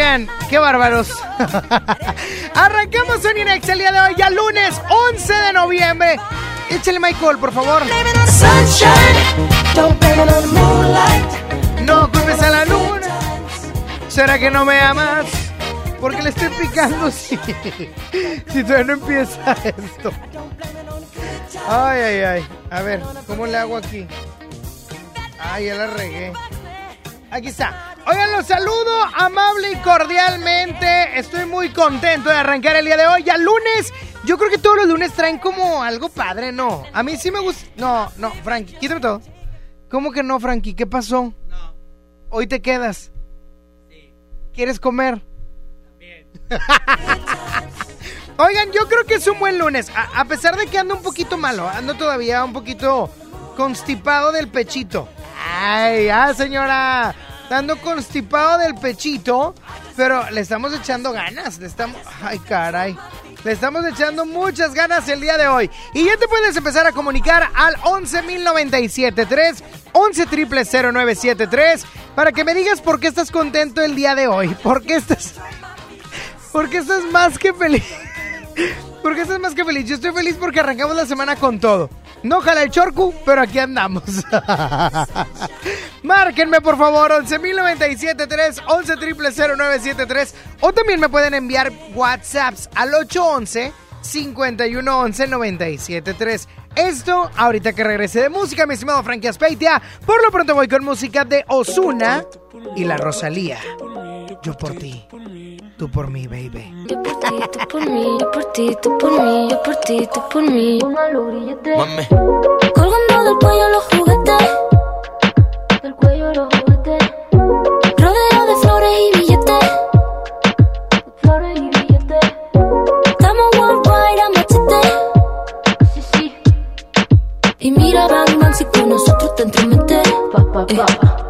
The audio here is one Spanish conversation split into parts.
Oigan, qué bárbaros. Arrancamos en Exa el día de hoy, ya lunes 11 de noviembre. Échale Michael, por favor. No culpes a la luna. ¿Será que no me amas? Porque le estoy picando si, si todavía no empieza esto. Ay, ay, ay. A ver, ¿cómo le hago aquí? Ay, ya la regué. Aquí está. Oigan, los saludo amable y cordialmente. Estoy muy contento de arrancar el día de hoy. Ya lunes. Yo creo que todos los lunes traen como algo padre, ¿no? A mí sí me gusta. No, no, Frankie, quítame todo. ¿Cómo que no, Frankie? ¿Qué pasó? No. Hoy te quedas. Sí. ¿Quieres comer? Oigan, yo creo que es un buen lunes. A, pesar de que ando un poquito malo, ando todavía un poquito constipado del pechito. Ay, ah, señora. Ando constipado del pechito, pero le estamos echando ganas. Le estamos. Ay, caray. Le estamos echando muchas ganas el día de hoy. Y ya te puedes empezar a comunicar al 11.097.3, 11.000.973, para que me digas por qué estás contento el día de hoy. ¿Por qué estás.? Porque estás más que feliz. Porque estás más que feliz. Yo estoy feliz porque arrancamos la semana con todo. No jala el chorcu, pero aquí andamos. Márquenme por favor 11.097.3, 11.000.973 o también me pueden enviar WhatsApps al 811 5111 973. Esto ahorita que regrese de música, mi estimado Frankie Aspeitia. Por lo pronto voy con música de Osuna y la Rosalía. Yo por ti tú por mí, baby. Yo por ti, tú por mí, yo por ti, tú por mí, yo por ti, tú por mí. Mame. Colgando del cuello los juguetes. Del cuello los juguetes. Rodeo de flores y billetes. Flores y billetes. Estamos worldwide a machete. Sí, sí. Y mira, Bang Bang, si con nosotros te entremetes. Pa, pa, pa. Eh,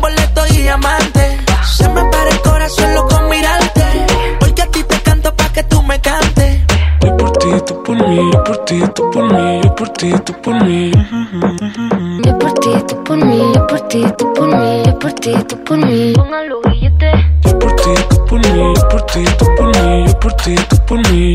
boleto y diamante. Se me para el corazón loco mirarte. Porque a ti te canto pa' que tú me cantes. Yo por ti, tú por mí, yo por ti, tú por mí, yo por ti, tú por mí. Yo por ti, tú por mí, yo por ti, tú por mí, yo por ti, tú por mí. Póngalo billete. Yo por ti, tú por mí, yo por ti, tú por mí, yo por ti, tú por mí.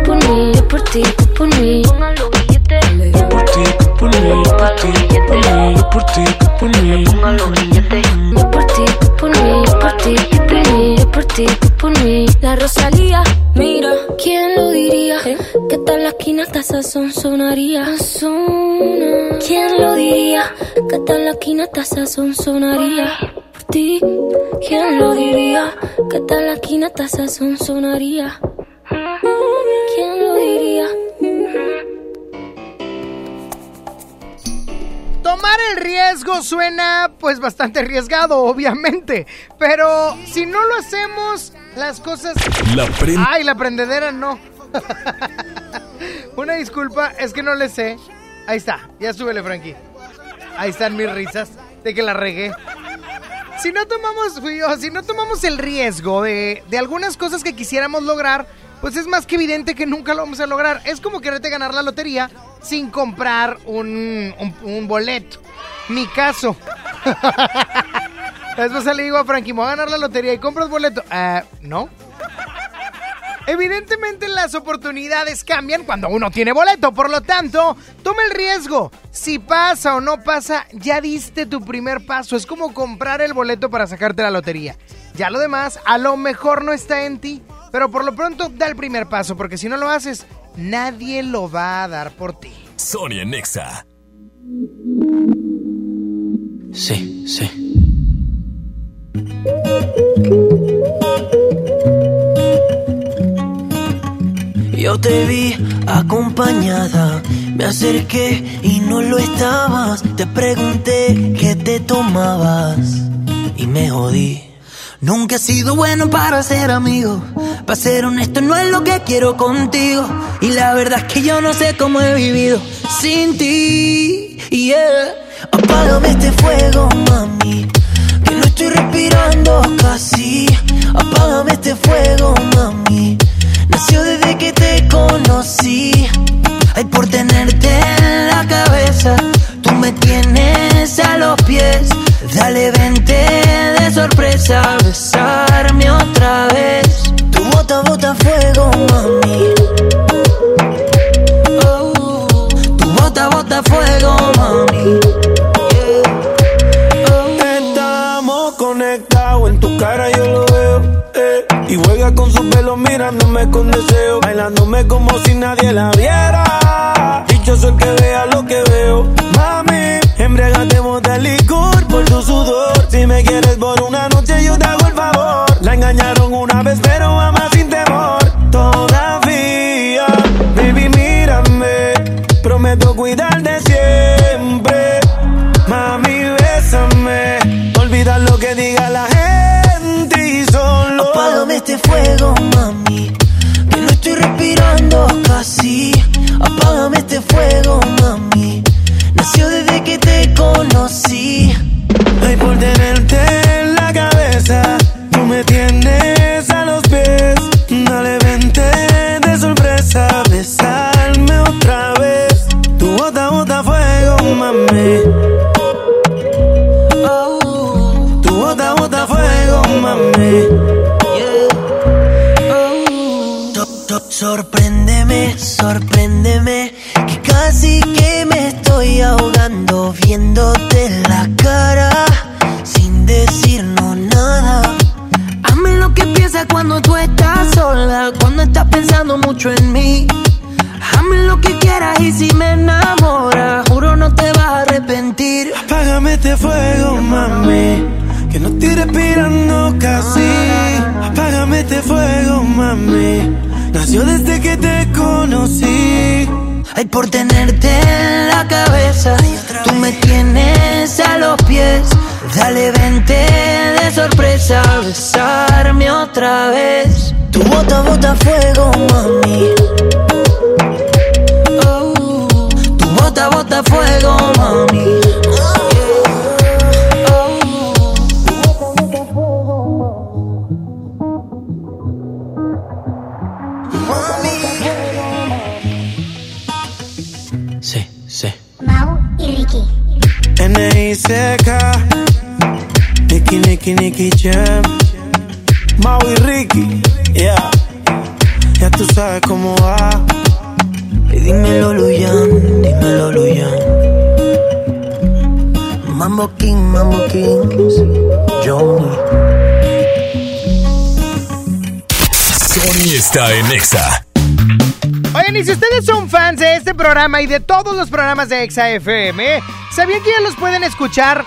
yo por ti, tú por mí. Yo por ti, tú por mí, yo por ti, tú por mí, yo por ti, tú por mí. Yo por ti, tú por mí, yo por ti, tú por mí, yo por ti, tú por mí. La Rosalía, mira, ¿quién lo diría? Que tal la esquina hasta sazón sonaría. ¿Quién lo diría? Que tal la esquina hasta sazón sonaría. Por ti, ¿quién lo diría? Que tal la esquina hasta sazón sonaría. Riesgo suena pues bastante arriesgado, obviamente. Pero si no lo hacemos, las cosas... La Ay, la prendedera no. Una disculpa, es que no le sé. Ahí está, ya súbele, Frankie. Ahí están mis risas de que la regué. Si no tomamos, si no tomamos el riesgo de, de algunas cosas que quisiéramos lograr, pues es más que evidente que nunca lo vamos a lograr. Es como quererte ganar la lotería sin comprar un, un, un boleto. Mi caso. Después le digo a Frankie, me voy a ganar la lotería y compras boleto. Ah, no. Evidentemente las oportunidades cambian cuando uno tiene boleto, por lo tanto, toma el riesgo. Si pasa o no pasa, ya diste tu primer paso. Es como comprar el boleto para sacarte la lotería. Ya lo demás, a lo mejor no está en ti, pero por lo pronto da el primer paso, porque si no lo haces, nadie lo va a dar por ti. Sonia Nexa. Sí, sí. Yo te vi acompañada, me acerqué y no lo estabas. Te pregunté qué te tomabas y me jodí. Nunca he sido bueno para ser amigo. Para ser honesto, no es lo que quiero contigo. Y la verdad es que yo no sé cómo he vivido sin ti. Yeah. Apágame este fuego, mami. Que no estoy respirando casi. Apágame este fuego, mami. Nació desde que te conocí. Ay, por tenerte y de todos los programas de Exa FM, ¿sabían que ya los pueden escuchar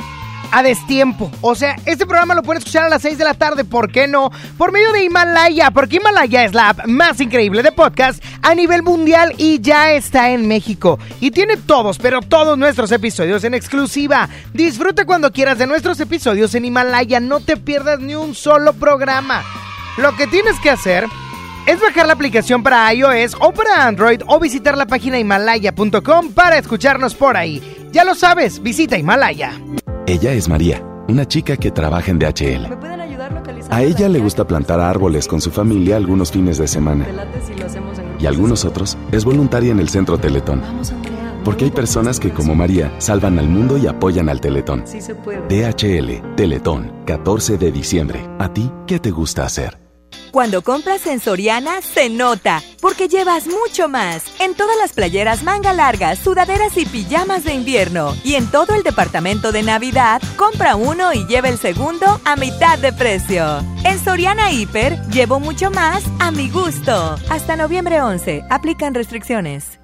a destiempo? O sea, este programa lo pueden escuchar a las 6 de la tarde, ¿por qué no? Por medio de Himalaya, porque Himalaya es la app más increíble de podcast a nivel mundial y ya está en México. Y tiene todos, pero todos nuestros episodios en exclusiva. Disfruta cuando quieras de nuestros episodios en Himalaya, no te pierdas ni un solo programa. Lo que tienes que hacer es bajar la aplicación para iOS o para Android o visitar la página himalaya.com para escucharnos por ahí. Ya lo sabes, visita Himalaya. Ella es María, una chica que trabaja en DHL. A ella le gusta plantar árboles con su familia algunos fines de semana. Y algunos otros es voluntaria en el Centro Teletón. Porque hay personas que, como María, salvan al mundo y apoyan al Teletón. DHL, Teletón, 14 de diciembre. ¿A ti qué te gusta hacer? Cuando compras en Soriana, se nota, porque llevas mucho más. En todas las playeras manga largas, sudaderas y pijamas de invierno. Y en todo el departamento de Navidad, compra uno y lleva el segundo a mitad de precio. En Soriana Hiper, llevo mucho más a mi gusto. Hasta noviembre 11, aplican restricciones.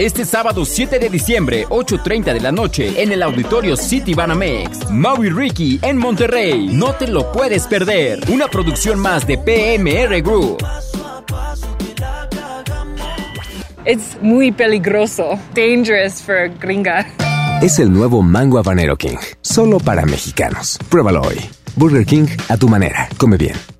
Este sábado 7 de diciembre, 8.30 de la noche, en el auditorio City Banamex. Maui Ricky en Monterrey. No te lo puedes perder. Una producción más de PMR Group. Es muy peligroso. Dangerous for gringa. Es el nuevo Mango Habanero King. Solo para mexicanos. Pruébalo hoy. Burger King a tu manera. Come bien.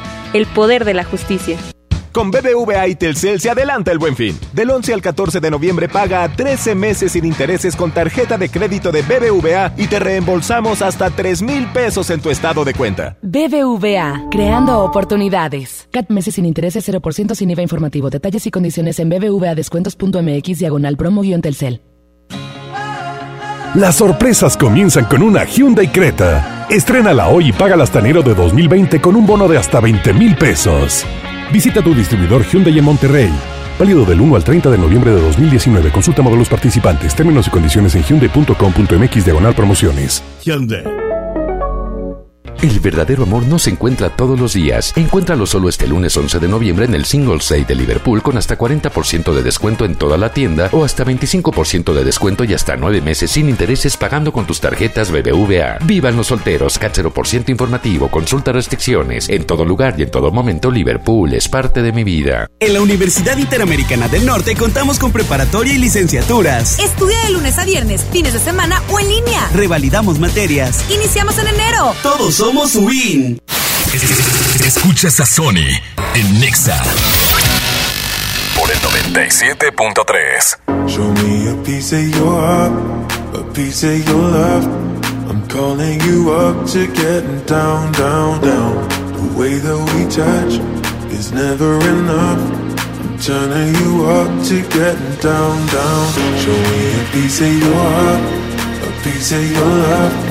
el poder de la justicia. Con BBVA y Telcel se adelanta el buen fin. Del 11 al 14 de noviembre paga a 13 meses sin intereses con tarjeta de crédito de BBVA y te reembolsamos hasta 3 mil pesos en tu estado de cuenta. BBVA, creando oportunidades. CAT meses sin intereses 0% sin IVA informativo. Detalles y condiciones en bbvadescuentos.mx diagonal promo-telcel. Las sorpresas comienzan con una Hyundai Creta. Estrénala hoy y paga hasta enero de 2020 con un bono de hasta 20 mil pesos. Visita tu distribuidor Hyundai en Monterrey. Válido del 1 al 30 de noviembre de 2019. Consulta modelos participantes, términos y condiciones en hyundai.com.mx diagonal promociones. Hyundai. El verdadero amor no se encuentra todos los días. Encuéntralo solo este lunes 11 de noviembre en el Singles Day de Liverpool con hasta 40% de descuento en toda la tienda o hasta 25% de descuento y hasta 9 meses sin intereses pagando con tus tarjetas BBVA. Vivan los solteros, CAT 0% informativo, consulta restricciones. En todo lugar y en todo momento Liverpool es parte de mi vida. En la Universidad Interamericana del Norte contamos con preparatoria y licenciaturas. Estudia de lunes a viernes, fines de semana o en línea. Revalidamos materias. Iniciamos en enero. Todos somos Win. Escuchas a Sony en Nexa por el 97.3. Show me a piece of your heart, a piece of your love. I'm calling you up to getting down, down, down. The way that we touch is never enough. I'm turning you up to getting down, down. Show me a piece of your heart, a piece of your love.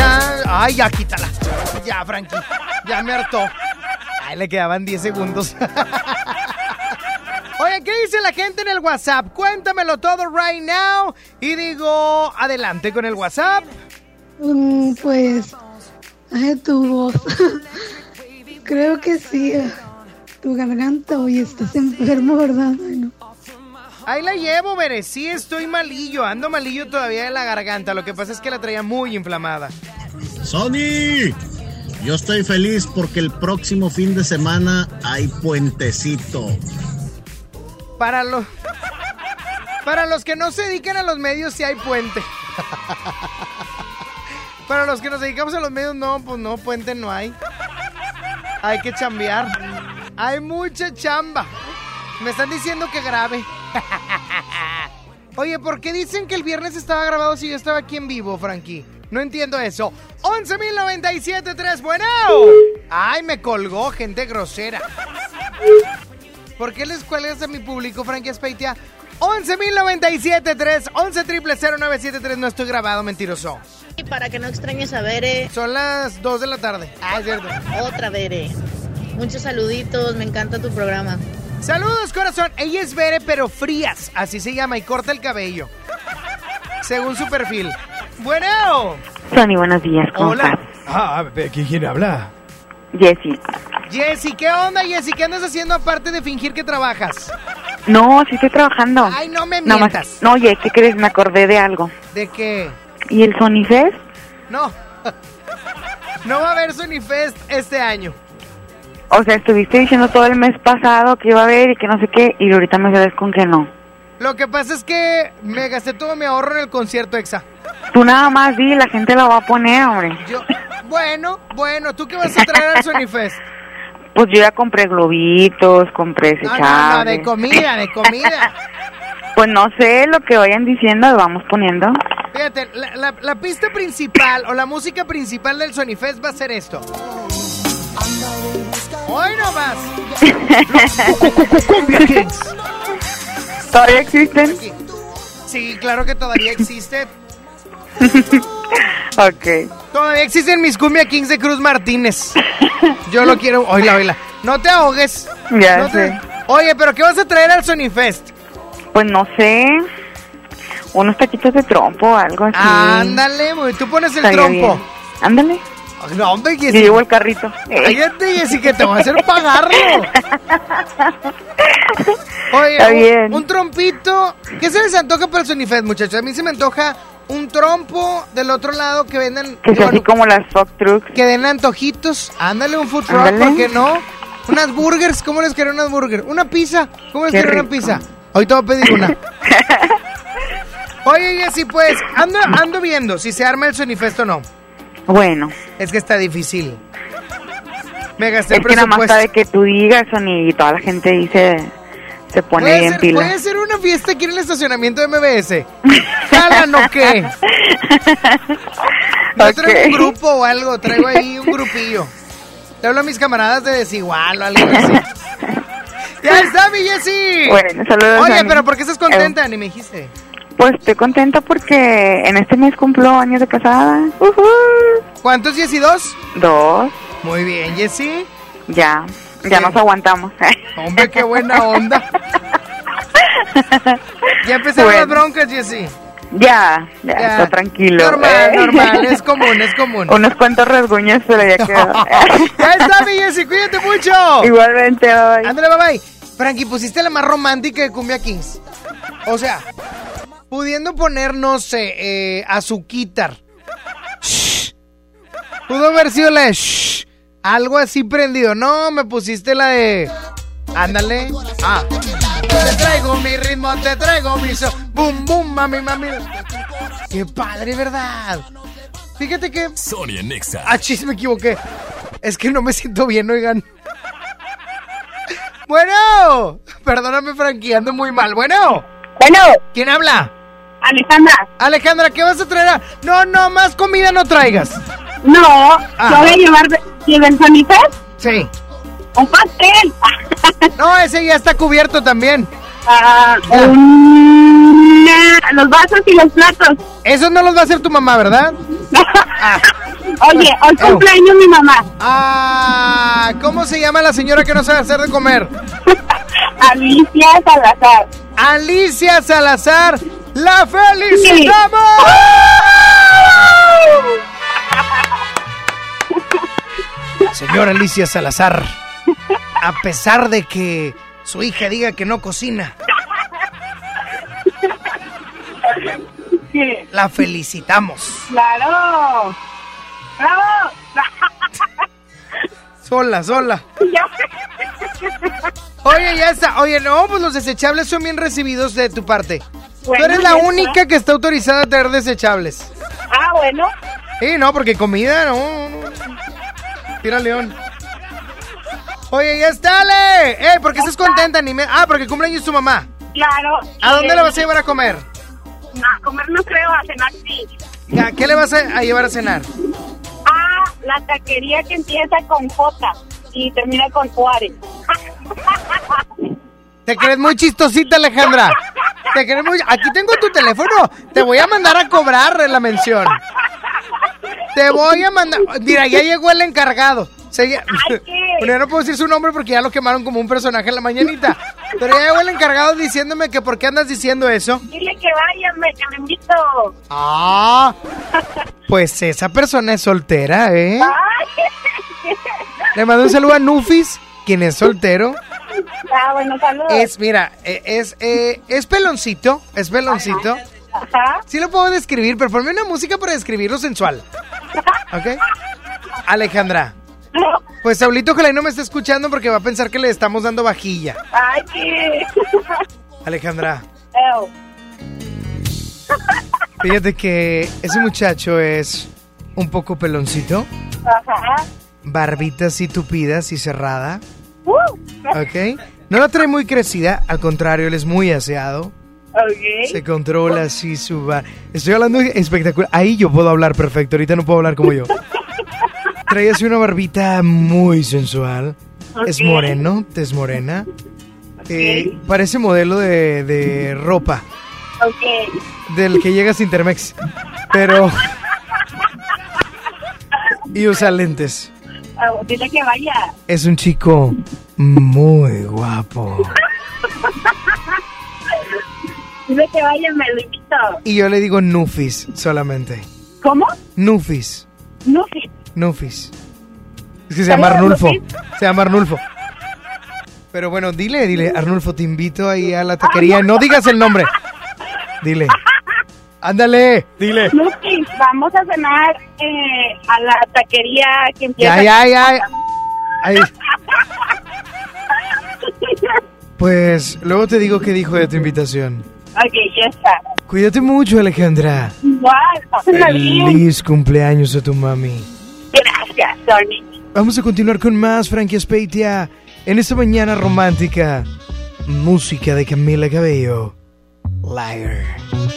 Ay, ya quítala. Ya, Frankie. Ya me hartó. Ay, le quedaban 10 segundos. Oye, ¿qué dice la gente en el WhatsApp? Cuéntamelo todo right now. Y digo, adelante con el WhatsApp. Mm, pues, ay, tu voz. Creo que sí. Tu garganta, hoy estás enfermo, ¿verdad? Ay, no. Ahí la llevo, veré. Sí, estoy malillo. Ando malillo todavía de la garganta. Lo que pasa es que la traía muy inflamada. ¡Sony! Yo estoy feliz porque el próximo fin de semana hay puentecito. Para los. Para los que no se dedican a los medios, sí hay puente. Para los que nos dedicamos a los medios, no, pues no, puente no hay. Hay que chambear. Hay mucha chamba. Me están diciendo que grabe. Oye, ¿por qué dicen que el viernes estaba grabado si yo estaba aquí en vivo, Frankie? No entiendo eso. 11.097.3, bueno. Ay, me colgó, gente grosera. ¿Por qué les cuelgas a mi público, Frankie Espeitia? 11.097.3, 11.000.973, no estoy grabado, mentiroso. Y para que no extrañes a Bere. Son las 2 de la tarde. Ah, es cierto. Otra Bere. Muchos saluditos, me encanta tu programa. Saludos, corazón. Ella es Bere, pero frías. Así se llama y corta el cabello. Según su perfil. Bueno. Sony, buenos días. ¿Cómo Hola. estás? Ah, ¿quién habla? Jessy. Jessy, ¿qué onda, Jessy? ¿Qué andas haciendo aparte de fingir que trabajas? No, sí estoy trabajando. Ay, no me mientas. No, oye, ¿qué crees? Me acordé de algo. ¿De qué? ¿Y el Sony Fest? No. No va a haber Sony Fest este año. O sea, estuviste diciendo todo el mes pasado que iba a haber y que no sé qué, y ahorita me sales con que no. Lo que pasa es que me gasté todo mi ahorro en el concierto EXA. Tú nada más di, la gente lo va a poner, hombre. Yo, bueno, bueno, ¿tú qué vas a traer al Sony Fest? Pues yo ya compré globitos, compré No, no, de comida, de comida. Pues no sé lo que vayan diciendo, lo vamos poniendo. Fíjate, la, la- la pista principal o la música principal del Sonifest va a ser esto. Hoy nomás. Cumbia Kings. ¿Todavía existen? Sí, claro que todavía existe. Ok. Todavía existen mis Cumbia Kings de Cruz Martínez. Yo lo quiero. Oíla, oíla. No te ahogues. Ya No te- sé. Oye, pero ¿qué vas a traer al Sonifest? Pues no sé. Unos taquitos de trompo o algo así. Ándale, güey, tú pones el Estaría trompo. bien. Ándale. No, hombre, llevo el carrito. Cállate, Jessy, que te voy a hacer pagarlo. Oye, Está un- bien. Un, trompito. ¿Qué se les antoja para el Sonifest, muchachos? A mí se me antoja un trompo del otro lado que vendan. Que sea así bueno, como las fuck trucks. que den antojitos. Ándale, un food truck. ¿por qué no? Unas burgers, ¿cómo les quiero unas burgers? Una pizza, ¿cómo les quiero una pizza? Ahorita voy a pedir una. Oye, Jessy, pues, ando, ando viendo si se arma el Sonifest o no. Bueno. Es que está difícil. Me gasté Es que nada más sabe que tú digas, y toda la gente dice, se pone ¿Puede bien ser, pila. puede ser una fiesta aquí en el estacionamiento de MBS. ¿Jalan o qué? Yo traigo un grupo o algo, traigo ahí un grupillo. Le hablo a mis camaradas de desigual o algo así. ¡Ya está, mi Jessy! Bueno, saludos, Oye, pero ¿por qué estás contenta? Ni me dijiste. Pues estoy contenta porque en este mes cumplo años de casada. ¿Cuántos, Jessy? ¿Dos? Dos. Muy bien, Jessy. Ya, ya nos aguantamos. Hombre, qué buena onda. Ya empezaron Bueno. las broncas, Jessy. ya, ya, Ya. está tranquilo. Normal, Eh. normal, es común, es común. Unos cuantos rasguños, pero ya quedó. ya está, mi Jessy, cuídate mucho. Igualmente, bye. Ándale, bye bye. Frankie, pusiste la más romántica de Cumbia Kings. O sea, pudiendo poner, no sé, eh, azuquitar. Shh. Pudo haber sido la de shh, algo así prendido. No, me pusiste la de. Ándale. Ah. Te traigo mi ritmo, te traigo mi so. Boom, boom, mami, mami. Qué padre, ¿verdad? Fíjate que. Sonia Nexa. Ah, chis, me equivoqué. Es que no me siento bien, oigan. Bueno, perdóname, Frankie, ando muy mal. Bueno. Bueno. ¿Quién habla? Alejandra. Alejandra, ¿qué vas a traer? a- No, no, más comida no traigas. No, Ah. yo voy a llevar de, del Sonifest Sí. un pastel. No, ese ya está cubierto también. Ah, una- los vasos y los platos. Esos no los va a hacer tu mamá, ¿verdad? Oye, hoy cumpleaños mi mamá. Ah, ¿cómo se llama la señora que no sabe hacer de comer? Alicia Salazar. Alicia Salazar. ¡La felicitamos! Señora Alicia Salazar, a pesar de que su hija diga que no cocina, la felicitamos. Claro. ¡Bravo! Sola, sola. Oye, ya está. Oye, no, pues los desechables son bien recibidos de tu parte. Bueno, Tú eres la única que está autorizada a traer desechables. Ah, bueno. Sí, no, porque comida, no. no. Tira león. Oye, ya está, Ale. Eh, ¿por qué estás contenta? Ni me... Ah, porque cumpleaños tu mamá. Claro. ¿A dónde Eh, la vas a llevar a comer? A comer no creo, a cenar sí. ¿A ¿Qué le vas a, a llevar a cenar? Ah, la taquería que empieza con J y termina con Juárez. Te crees muy chistosita, Alejandra. Te muy... Aquí tengo tu teléfono. Te voy a mandar a cobrar la mención. Te voy a mandar... Mira, ya llegó el encargado. Se... ya- Bueno, ya no puedo decir su nombre porque ya lo quemaron como un personaje en la mañanita. Pero ya llegó el encargado diciéndome que por qué andas diciendo eso. Dile que váyanme, que me invito. Ah, pues esa persona es soltera, ¿eh? Le mando un saludo a Nufis, quien es soltero. Ah, bueno, saludos. Es, mira, eh, es, eh, es peloncito, es peloncito. Ajá. Sí lo puedo describir, pero ponme una música para describirlo sensual. ¿Ok? Alejandra. Pues Saulito ojalá no me esté escuchando porque va a pensar que le estamos dando vajilla. Ay, qué. Alejandra, Ew. fíjate que ese muchacho es un poco peloncito, Ajá. barbita así tupida, así cerrada. Uh. ¿Ok? No la trae muy crecida, al contrario, él es muy aseado. Se controla así su bar. Estoy hablando espectacular. Ahí yo puedo hablar perfecto. Ahorita no puedo hablar como yo. Trae así una barbita muy sensual. Es moreno, es morena. Eh, parece modelo de, de ropa. Ok. Del que llega a Intermex. Pero. Y usa lentes. Dile que vaya. Es un chico muy guapo. Dile que vaya, me lo invito. Y yo le digo Nufis solamente. ¿Cómo? Nufis. Nufi. Nufis. Es que se llama ¿Saludos, Arnulfo. Nufis? Se llama Arnulfo. Pero bueno, dile, dile, Arnulfo, te invito ahí a la taquería. No digas el nombre. Dile. Ándale, dile. Nufi, vamos a cenar eh, a la taquería que empieza. Ya, ya, ya. Ahí. Pues luego te digo qué dijo de tu invitación. ok, ya está. Cuídate mucho, Alejandra. Bien. Feliz cumpleaños a tu mami. Gracias, Tony. Vamos a continuar con más Frankie Speitia en esta mañana romántica. Música de Camila Cabello. Liar.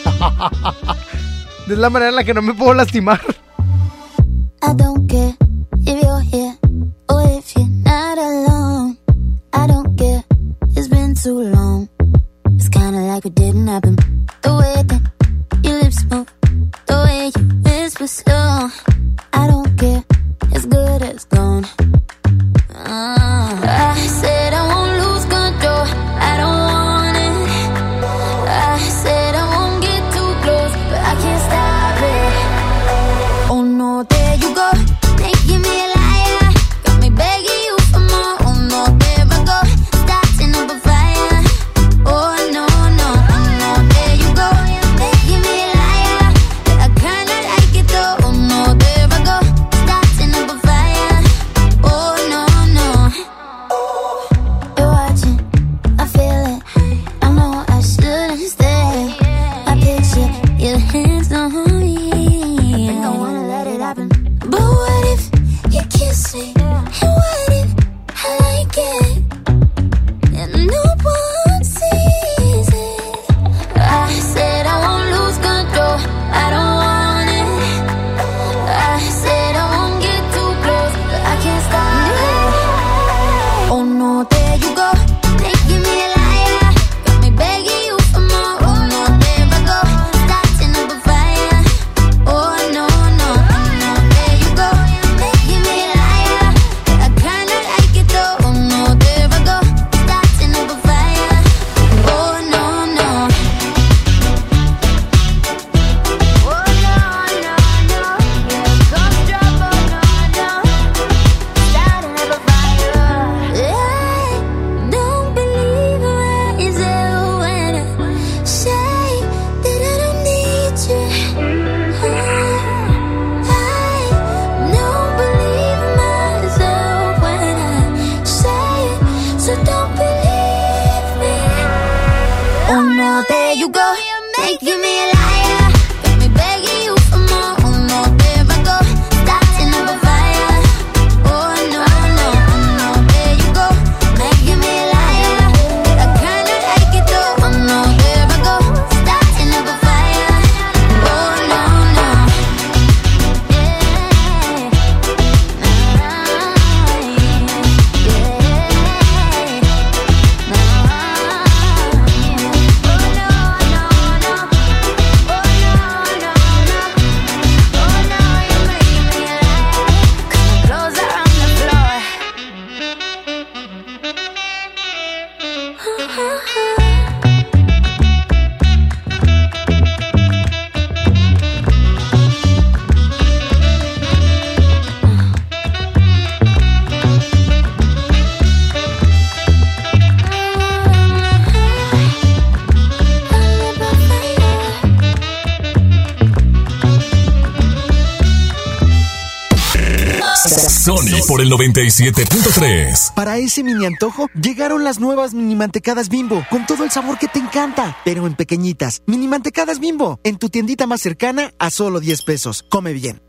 de la manera en la que no me puedo lastimar. I don't care if you're here too long. It's kinda like it didn't happen. The way that your lips move, the way you whisper slow. I don't care, it's good as gone. 97.3. Para ese mini antojo, llegaron las nuevas mini mantecadas bimbo, con todo el sabor que te encanta, pero en pequeñitas. Mini mantecadas bimbo, en tu tiendita más cercana a solo 10 pesos. Come bien.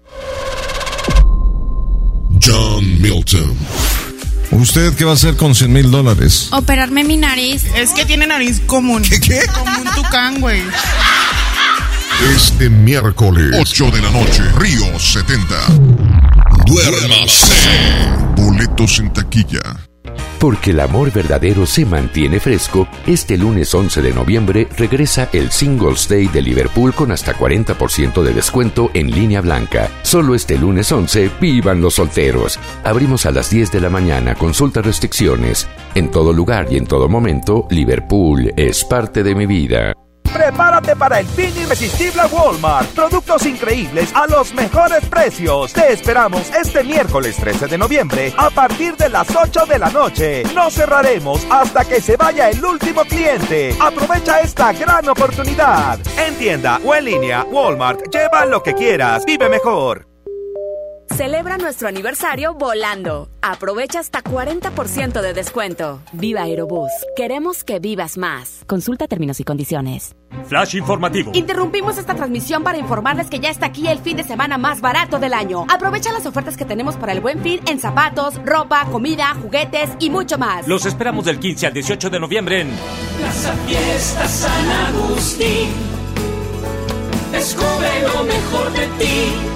John Milton. ¿Usted qué va a hacer con 100 mil dólares? Operarme mi nariz. Es que tiene nariz común. ¿Qué? qué? Como un tucán, güey. Este miércoles, 8 de la noche, Río 70. Duérmase. Boletos en taquilla. Porque el amor verdadero se mantiene fresco, este lunes 11 de noviembre regresa el Singles Day de Liverpool con hasta 40% de descuento en línea blanca. Solo este lunes 11, vivan los solteros. Abrimos a las 10 de la mañana, consulta restricciones. En todo lugar y en todo momento, Liverpool es parte de mi vida. Prepárate para el fin irresistible a Walmart. Productos increíbles a los mejores precios. Te esperamos este miércoles 13 de noviembre a partir de las 8 de la noche. No cerraremos hasta que se vaya el último cliente. Aprovecha esta gran oportunidad. En tienda o en línea, Walmart. Lleva lo que quieras. Vive mejor. Celebra nuestro aniversario volando. Aprovecha hasta 40% de descuento. Viva Aerobús. Queremos que vivas más. Consulta términos y condiciones. Flash informativo. Interrumpimos esta transmisión para informarles que ya está aquí el fin de semana más barato del año. Aprovecha las ofertas que tenemos para el buen fin en zapatos, ropa, comida, juguetes y mucho más. Los esperamos del 15 al 18 de noviembre en Plaza Fiesta San Agustín. Descubre lo mejor de ti.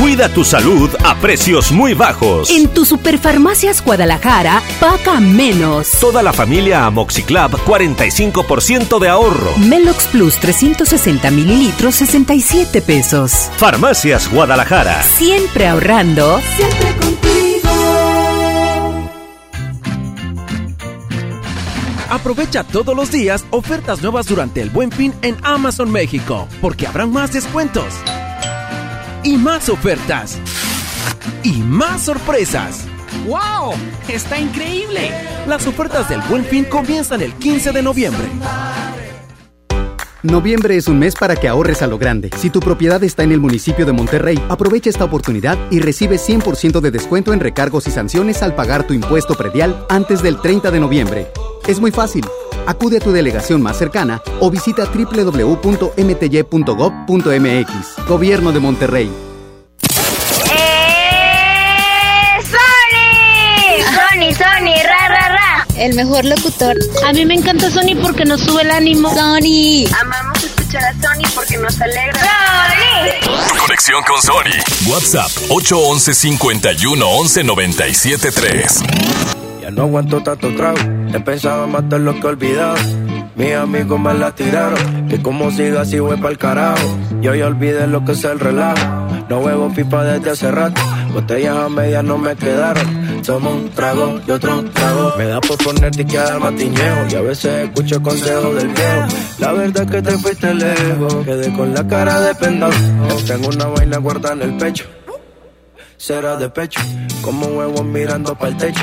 Cuida tu salud a precios muy bajos. En tu Superfarmacias Guadalajara, paga menos. Toda la familia Amoxiclab, 45% de ahorro. Melox Plus 360 mililitros, 67 pesos. Farmacias Guadalajara. Siempre ahorrando. Siempre contigo. Aprovecha todos los días ofertas nuevas durante el Buen Fin en Amazon México, porque habrán más descuentos y más ofertas y más sorpresas. ¡Wow! ¡Está increíble! Las ofertas del Buen Fin comienzan el 15 de noviembre. Noviembre es un mes para que ahorres a lo grande. Si tu propiedad está en el municipio de Monterrey, aprovecha esta oportunidad y recibe 100% de descuento en recargos y sanciones al pagar tu impuesto predial antes del 30 de noviembre. Es muy fácil. Acude a tu delegación más cercana o visita www.mty.gov.mx. Gobierno de Monterrey. ¡Sony! ¡Sony, Sony! ¡Ra, ra, ra! El mejor locutor. A mí me encanta Sony porque nos sube el ánimo. Sony. Amamos escuchar a Sony porque nos alegra. ¡Sony! Conexión con Sony. WhatsApp 811 51 11 97 3. No aguanto tanto trago. He pensado en matar lo que he olvidado. Mis amigos me la tiraron. Que como siga así voy pa'l carajo. Yo ya olvidé lo que es el relajo. No huevo pipa desde hace rato. Botellas a medias no me quedaron. Tomo un trago y otro trago. Me da por ponerte y quedar matiñejo. Y a veces escucho consejos del viejo. La verdad es que te fuiste lejos. Quedé con la cara de pendejo. Tengo una vaina guardada en el pecho. Será de pecho. Como huevos mirando para el techo.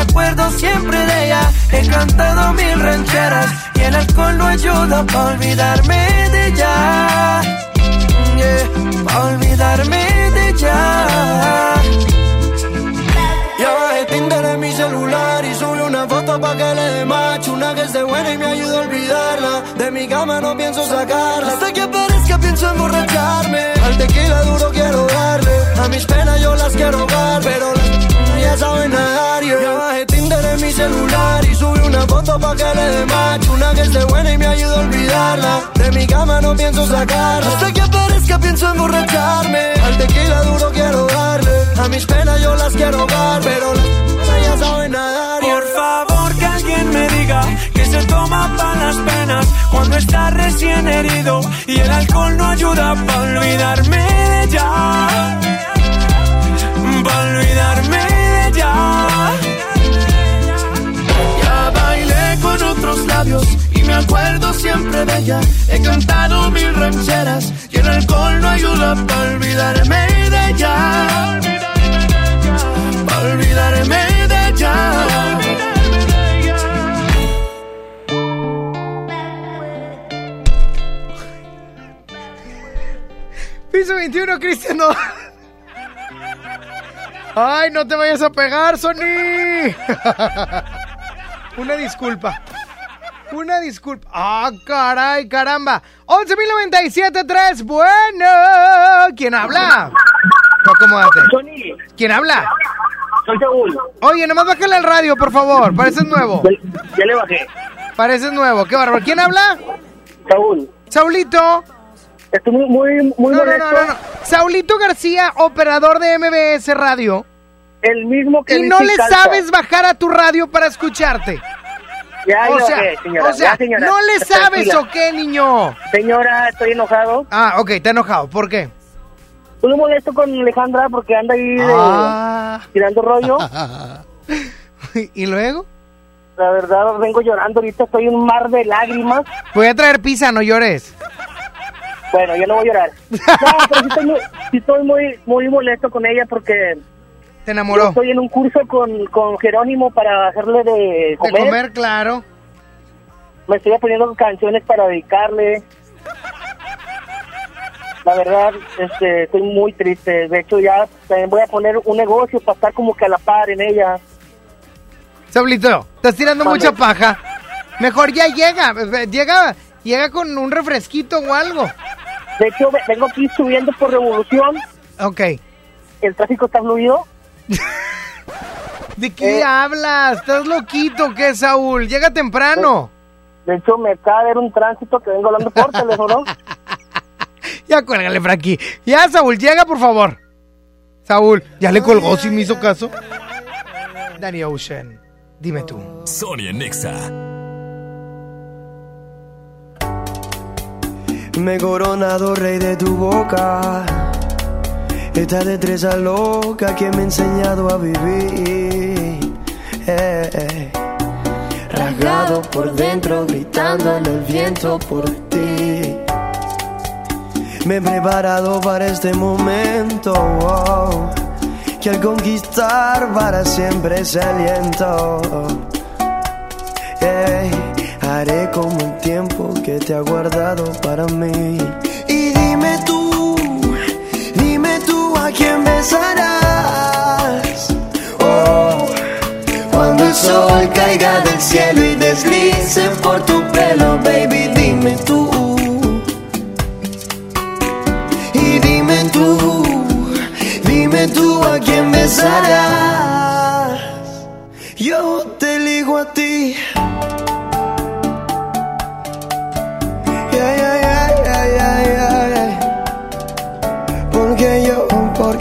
acuerdo siempre de ella. He cantado mil rancheras y el alcohol no ayuda para olvidarme de ella. Yeah, para olvidarme de ella. Ya bajé Tinder en mi celular y subí una foto pa' que le dé macho Una que esté buena y me ayuda a olvidarla De mi cama no pienso sacarla Hasta que aparezca pienso emborracharme Al tequila duro quiero darle A mis penas yo las quiero dar Pero las ya saben foto pa' que le dé macho Una que esté buena y me ayuda a olvidarla. De mi cama no pienso sacarla. Hasta que aparezca pienso emborracharme. Al tequila duro quiero darle. A mis penas yo las quiero dar Pero las ya saben nadar. Por favor que alguien me diga Que se toma pa' las penas Cuando está recién herido Y el alcohol no ayuda pa' olvidarme de ella. Pa' olvidarme de ya con otros labios y me acuerdo siempre de ella. He cantado mil rancheras y el alcohol no ayuda para olvidarme de ella. Para olvidarme de ella. Piso 21, Cristian. no. Ay, no te vayas a pegar, Sony. Una disculpa. Una disculpa. Ah, caray, caramba. 11.097.3. Bueno. ¿Quién habla? No, acomódate. ¿Quién habla? Soy Saúl. Oye, nomás bájale al radio, por favor. Pareces nuevo. Ya le bajé. Pareces nuevo. Qué bárbaro. ¿Quién habla? Saúl. Saulito. Estoy muy, muy, muy No, no, molesto. no, no, no. Saulito García, operador de MBS Radio. El mismo que Y no le calza. sabes bajar a tu radio para escucharte. Ya, o sea, señora. o sea, ya, señora. ¿no le sabes Tranquila. o qué, niño? Señora, estoy enojado. Ah, ok, está enojado. ¿Por qué? Estoy molesto con Alejandra porque anda ahí de- Ah. tirando rollo. ¿Y luego? La verdad, vengo llorando ahorita. Estoy en un mar de lágrimas. Voy a traer pizza, no llores. Bueno, yo no voy a llorar. No, pero sí estoy muy, sí estoy muy, muy molesto con ella porque... Te enamoró. Yo estoy en un curso con, con Jerónimo para hacerle de De comer. comer, claro. Me estoy aprendiendo canciones para dedicarle. La verdad, este, estoy muy triste. De hecho, ya también voy a poner un negocio para estar como que a la par en ella. Saulito, estás tirando mucha paja. Mejor ya llega. Llega, llega con un refresquito o algo. De hecho, ve- vengo aquí subiendo por revolución. Ok. El tráfico está fluido. ¿De qué Eh. hablas? ¿Estás loquito qué, Saúl? Llega temprano. De hecho, me acaba de ver un tránsito que vengo hablando por teléfono. Ya cuélgale, Frankie. Ya, Saúl, llega, por favor. Saúl, ¿ya le colgó si me hizo caso? Danny Ocean, dime tú. Sonia Nexa. Me he coronado rey de tu boca. Esta destreza loca que me ha enseñado a vivir. Eh, eh. Rasgado por dentro, gritando en el viento por ti. Me he preparado para este momento. wow, que al conquistar para siempre se aliento. Ey, haré como el tiempo que te ha guardado para mí. Quién besarás. Oh, cuando el sol caiga del cielo y deslice por tu pelo, baby, dime tú. Y dime tú, dime tú a quién besarás. Yo te elijo a ti. Yeah, yeah, yeah. Porque yo,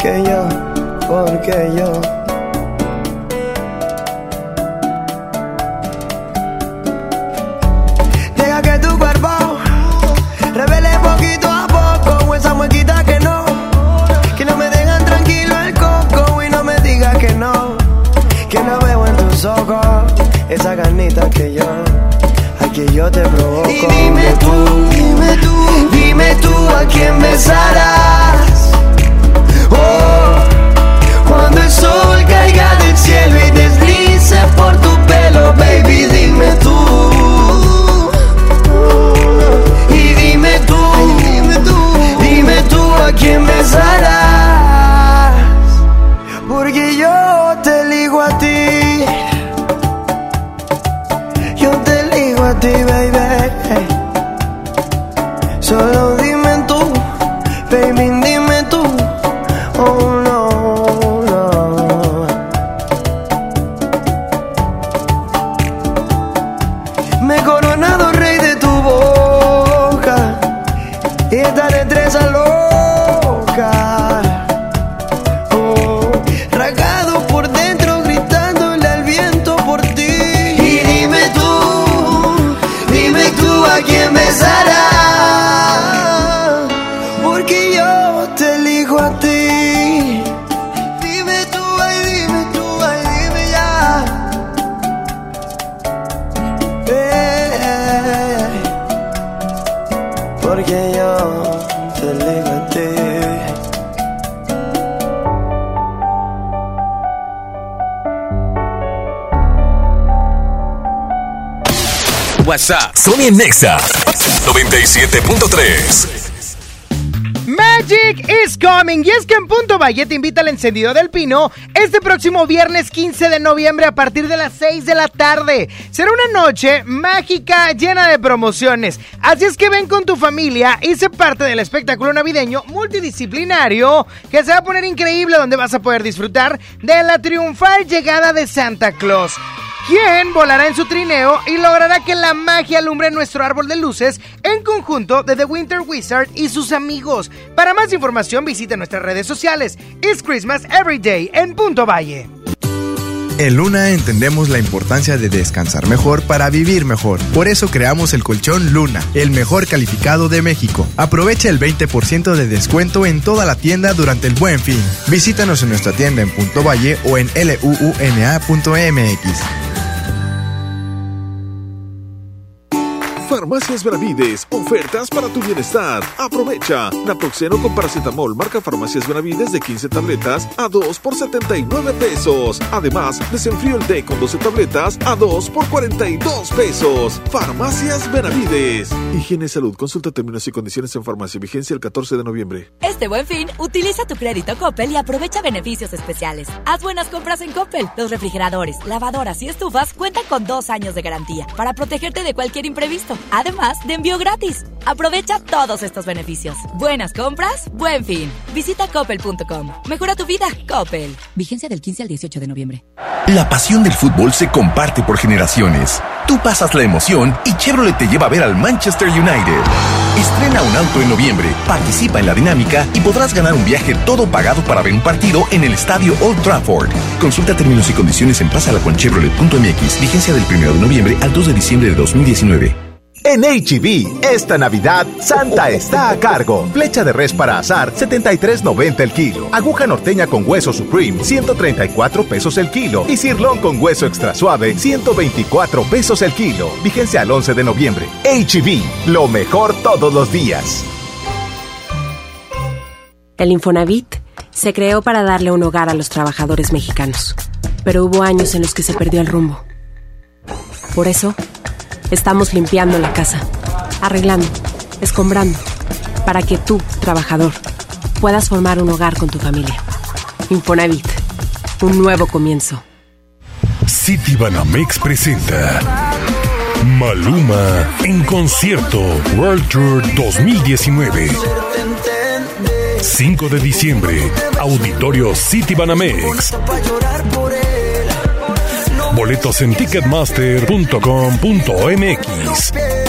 porque yo, porque yo. Deja que tu cuerpo revele poquito a poco esa muequita que no, que no me dejan tranquilo el coco y no me digas que no, que no me bonita que yo. Aquí yo te provoco. Y dime tú, dime tú, dime tú a quién besarás. Oh, cuando el sol caiga del cielo y deslice por tu pelo, baby, dime tú. Y dime tú, dime tú, dime tú a quién besarás. Nexa 97.3. Magic is coming. Y es que en Punto Valle te invita al encendido del pino este próximo viernes 15 de noviembre a partir de las 6 de la tarde. Será una noche mágica llena de promociones. Así es que ven con tu familia y sé parte del espectáculo navideño multidisciplinario que se va a poner increíble donde vas a poder disfrutar de la triunfal llegada de Santa Claus. ¿Quién volará en su trineo y logrará que la magia alumbre nuestro árbol de luces en conjunto de The Winter Wizard y sus amigos? Para más información visita nuestras redes sociales. It's Christmas Every Day en Punto Valle. En Luna entendemos la importancia de descansar mejor para vivir mejor. Por eso creamos el colchón Luna, el mejor calificado de México. Aprovecha el 20% de descuento en toda la tienda durante el buen fin. Visítanos en nuestra tienda en Punto Valle o en luuna.mx. Farmacias Benavides, ofertas para tu bienestar. Aprovecha. Naproxeno con paracetamol marca Farmacias Benavides de 15 tabletas a 2 por 79 pesos. Además, desenfrío el té con 12 tabletas a 2 por 42 pesos. Farmacias Benavides. Higiene salud. Consulta términos y condiciones en farmacia. Vigencia el 14 de noviembre. Este buen fin, utiliza tu crédito Coppel y aprovecha beneficios especiales. Haz buenas compras en Coppel. Los refrigeradores, lavadoras y estufas cuentan con dos años de garantía para protegerte de cualquier imprevisto. Además de envío gratis. Aprovecha todos estos beneficios. Buenas compras, buen fin. Visita coppel.com. Mejora tu vida, Coppel. Vigencia del 15 al 18 de noviembre. La pasión del fútbol se comparte por generaciones. Tú pasas la emoción y Chevrolet te lleva a ver al Manchester United. Estrena un auto en noviembre, participa en la dinámica y podrás ganar un viaje todo pagado para ver un partido en el estadio Old Trafford. Consulta términos y condiciones en pasalaconchevrolet.mx. Vigencia del 1 de noviembre al 2 de diciembre de 2019. En HB, esta Navidad, Santa está a cargo. Flecha de res para azar, 73.90 el kilo. Aguja norteña con hueso Supreme, 134 pesos el kilo. Y cirlón con hueso extra suave, 124 pesos el kilo. Vigencia al 11 de noviembre. HB, lo mejor todos los días. El Infonavit se creó para darle un hogar a los trabajadores mexicanos. Pero hubo años en los que se perdió el rumbo. Por eso, Estamos limpiando la casa, arreglando, escombrando, para que tú, trabajador, puedas formar un hogar con tu familia. Infonavit, un nuevo comienzo. City Banamex presenta Maluma en concierto World Tour 2019. 5 de diciembre, Auditorio City Banamex. Boletos en ticketmaster.com.mx.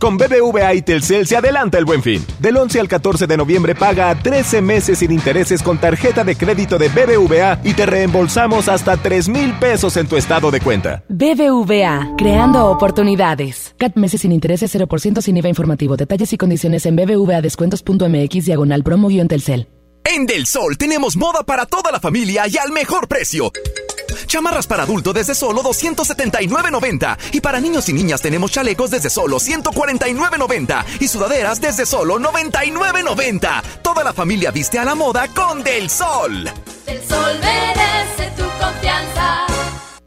Con BBVA y Telcel se adelanta el buen fin. Del 11 al 14 de noviembre paga a 13 meses sin intereses con tarjeta de crédito de BBVA y te reembolsamos hasta 3 mil pesos en tu estado de cuenta. BBVA, creando oportunidades. CAT meses sin intereses 0% sin IVA informativo. Detalles y condiciones en bbvadescuentos.mx diagonal promo-telcel. En Del Sol tenemos moda para toda la familia y al mejor precio. Chamarras para adulto desde solo 279.90 y para niños y niñas tenemos chalecos desde solo 149.90 y sudaderas desde solo 99.90. Toda la familia viste a la moda con Del Sol. Del Sol merece tu confianza.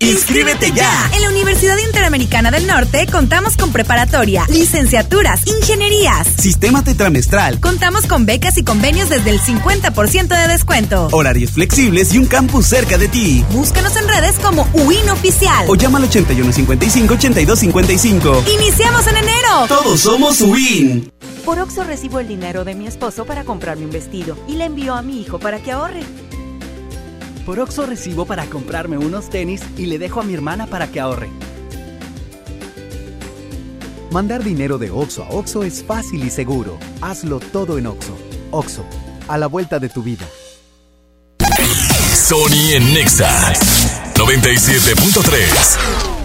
¡Inscríbete ya! En la Universidad Interamericana del Norte contamos con preparatoria, licenciaturas, ingenierías, sistema tetramestral. Contamos con becas y convenios desde el 50% de descuento. Horarios flexibles y un campus cerca de ti. Búscanos en redes como UIN Oficial. O llama al 8155-8255. ¡Iniciamos en enero! Todos somos UIN. Por Oxo recibo el dinero de mi esposo para comprarme un vestido y le envío a mi hijo para que ahorre. Por Oxo recibo para comprarme unos tenis y le dejo a mi hermana para que ahorre. Mandar dinero de Oxo a Oxo es fácil y seguro. Hazlo todo en Oxo. Oxo, a la vuelta de tu vida. Sony en Nexa 97.3.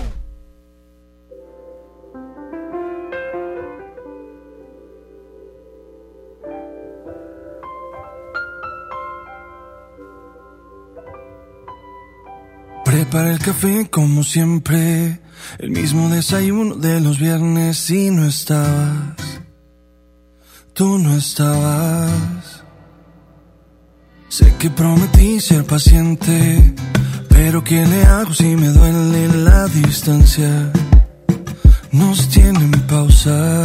Prepara el café como siempre, el mismo desayuno de los viernes y no estabas. Tú no estabas. Sé que prometí ser paciente, pero ¿qué le hago si me duele la distancia? Nos tienen pausa.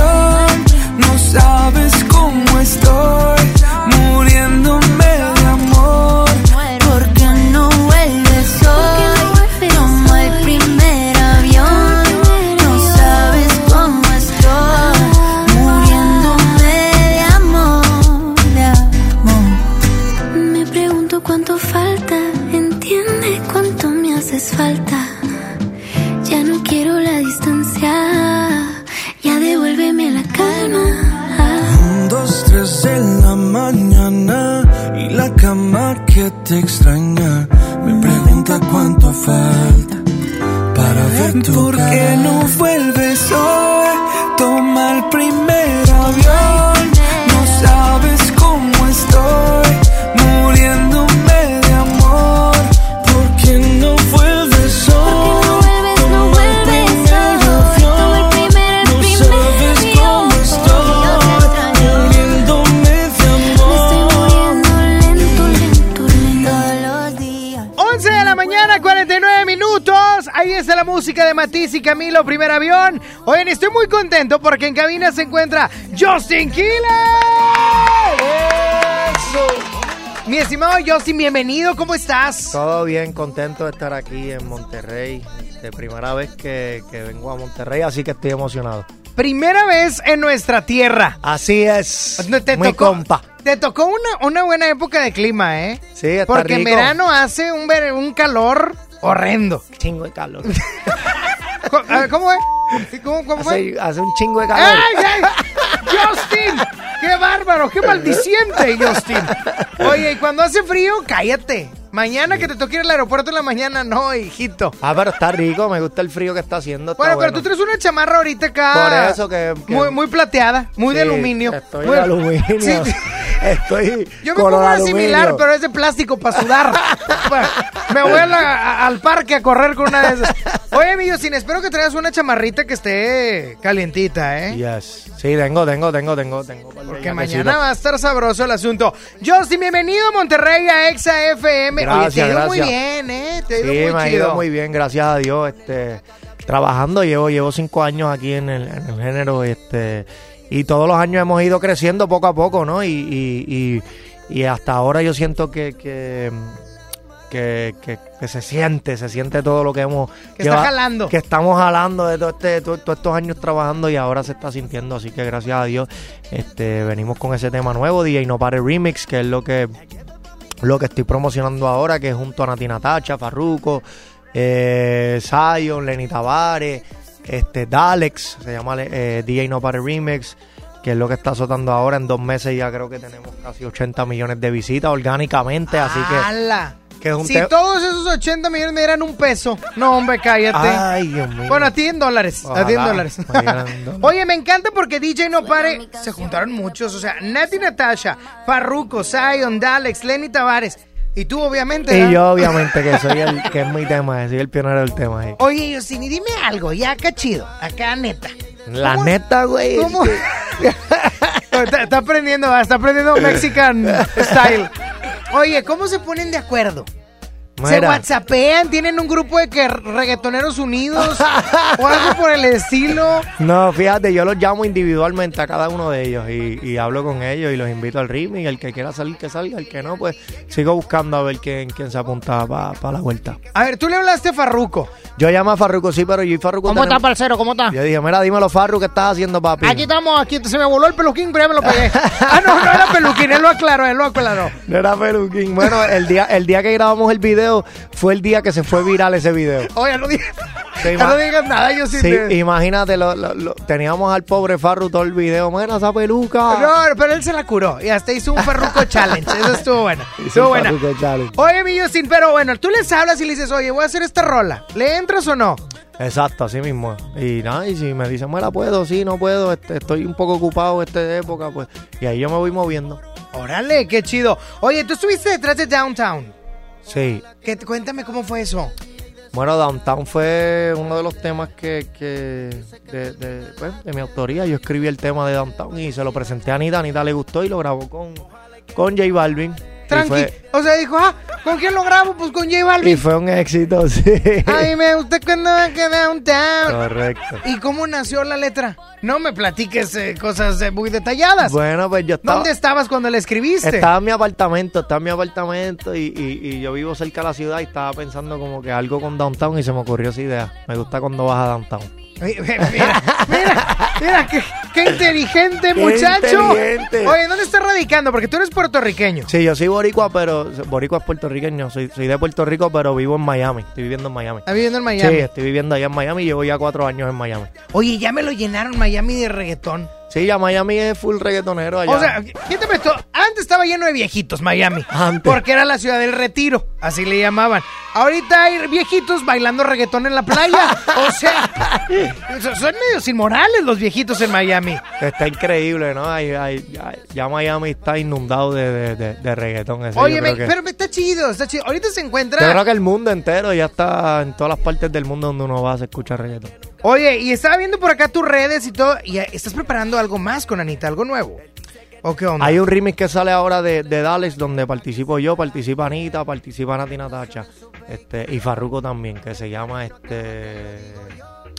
¿Por qué no vuelves Matiz y Camilo, primer avión. Oigan, estoy muy contento porque en cabina se encuentra Justin Quiles. Mi estimado Justin, bienvenido, ¿cómo estás? Todo bien, contento de estar aquí en Monterrey. De primera vez que, que vengo a Monterrey, así que estoy emocionado. Primera vez en nuestra tierra. Así es. Te muy tocó, compa. Te tocó una, una buena época de clima, ¿eh? Sí, está Porque en verano hace un, un calor horrendo. Chingo de calor. Co- a ver, ¿Cómo es? ¿Cómo, cómo fue? Hace, hace un chingo de calor. ¡Ay, ay! ¡Justin! ¡Qué bárbaro! ¡Qué maldiciente, Justin! Oye, y cuando hace frío, cállate. Mañana que te toque ir al aeropuerto en la mañana, no, hijito. Ah, pero está rico, me gusta el frío que está haciendo. está Bueno, pero bueno. tú traes una chamarra ahorita acá. Por eso que... que- Muy, muy plateada, muy de Sí, aluminio. Estoy Muy- de aluminio. Sí, sí. Estoy Yo me pongo una aluminio. similar, pero es de plástico para sudar. Bueno, me voy a la- a- al parque a correr con una de esas. Oye, mi Justin, espero que traigas una chamarrita que esté calientita, ¿eh? Yes. Sí, tengo, tengo, tengo, tengo, tengo. Porque mañana va a estar sabroso el asunto. Justin, bienvenido a Monterrey a Exa FM. Oye, te Gracias, ha ido muy gracias. bien, ¿eh? Te ha Sí, ido muy me ha chido. ido muy bien, gracias a Dios. Este, trabajando, llevo, llevo cinco años aquí en el, en el género, este, y todos los años hemos ido creciendo poco a poco, ¿no? Y, y, y, y hasta ahora yo siento que, que, que, que- que se siente, se siente todo lo que hemos Que está jalando. que estamos jalando de todo este, todo- todos estos años trabajando y ahora se está sintiendo, así que gracias a Dios, este, venimos con ese tema nuevo, DJ No Pare Remix, que es lo que lo que estoy promocionando ahora, que es junto a Natina Tacha, Farruko, eh, Lenny Tavares, este, Dalex, se llama eh, DJ No Pare Remix, que es lo que está azotando ahora. En dos meses ya creo que tenemos casi 80 millones de visitas orgánicamente, así que... que es un Si te- todos esos 80 millones me dieran un peso. No, hombre, cállate. Ay, Dios mío. Bueno, a ti en dólares. a ti en dólares. Oye, me encanta porque DJ No Pare se juntaron muchos. O sea, Nati Natasha, Farruko, Zion, Dalex, Lenny Tavares. Y tú, obviamente. Y yo obviamente que soy el que es mi tema, soy el pionero del tema. ahí. Oye, Yosini, dime algo, ya acá chido, acá neta. La neta, güey. ¿Cómo? está, está aprendiendo, está aprendiendo Mexican style. Oye, ¿cómo se ponen de acuerdo? ¿Se whatsappean? ¿Tienen un grupo de que reggaetoneros unidos? ¿O algo por el estilo? No, fíjate, yo los llamo individualmente a cada uno de ellos y, y hablo con ellos y los invito al ritmo y el que quiera salir que salga, el que no, pues sigo buscando a ver quién, quién se apunta para la vuelta. A ver, tú le hablaste a Farruko. Yo llamo a Farruko, sí, pero yo y Farruko ¿Cómo está, tenemos- parcero? ¿Cómo está? Yo dije, mira, dímelo, Farru, ¿qué estás haciendo, papi? Aquí estamos, aquí se me voló el peluquín, pero ya me lo pegué. Ah, no, no era peluquín, él lo aclaró, él lo aclaró. No era peluquín. Bueno, el día, el día que grabamos el video fue el día que se fue viral ese video. Oye, no digas, no nada, yo sí. Sí, te- imagínate, lo- lo- lo- teníamos al pobre Farru todo el video. Mira esa peluca. No, pero él se la curó y hasta hizo un Farruko challenge. Eso estuvo bueno. Estuvo buena. Oye, mi Justin, pero bueno, tú les hablas y le dices, oye, voy a hacer esta rola. ¿Le entras o no? Exacto, así mismo. Y nada, y si me dicen, bueno, puedo, sí, no puedo, este, estoy un poco ocupado esta época, pues. Y ahí yo me voy moviendo. Órale, qué chido. Oye, tú estuviste detrás de Downtown. Sí. ¿Qué, cuéntame cómo fue eso. Bueno, Downtown fue uno de los temas que, que de, de, pues, de mi autoría. Yo escribí el tema de Downtown y se lo presenté a Anita. Anita le gustó y lo grabó con, con J Balvin. Y Tranqui. fue, O sea, dijo, ah, ¿con quién lo grabo? Pues con J y Balvin. fue un éxito, sí. A mí me gusta cuando me queda Downtown. Correcto. ¿Y cómo nació la letra? No me platiques eh, cosas eh, muy detalladas. Bueno, pues yo estaba... ¿Dónde estabas cuando la escribiste? Estaba en mi apartamento, estaba en mi apartamento y, y- y yo vivo cerca de la ciudad y estaba pensando como que algo con Downtown y se me ocurrió esa idea. Me gusta cuando vas a Downtown. Mira, mira, mira, qué, qué inteligente muchacho. inteligente. Oye, ¿dónde estás radicando? Porque tú eres puertorriqueño. Sí, yo soy boricua, pero boricua es puertorriqueño. Soy, soy de Puerto Rico, pero vivo en Miami. Estoy viviendo en Miami. ¿Estás viviendo en Miami? Sí, estoy viviendo allá en Miami llevo ya cuatro años en Miami. Oye, ya me lo llenaron Miami de reggaetón. Sí, ya Miami es full reggaetonero allá. O sea, ¿quién te prestó? Antes estaba lleno de viejitos Miami. Antes. Porque era la ciudad del retiro, así le llamaban. Ahorita hay viejitos bailando reggaetón en la playa. O sea, so- son medios inmorales los viejitos en Miami. Está increíble, ¿no? Hay- hay- ya, ya Miami está inundado de, de, de- de reggaetón. ese. Oye, Yo me- que- pero está chido, está chido. Ahorita se Yo encuentra... creo que el mundo entero ya está en todas las partes del mundo donde uno va se escucha reggaetón. Oye, y estaba viendo por acá tus redes y todo, y estás preparando algo más con Anita, algo nuevo. ¿O qué onda? Hay un remix que sale ahora de, de Dallas donde participo yo, participa Anita, participa Nati Natacha este, y Farruko también, que se llama este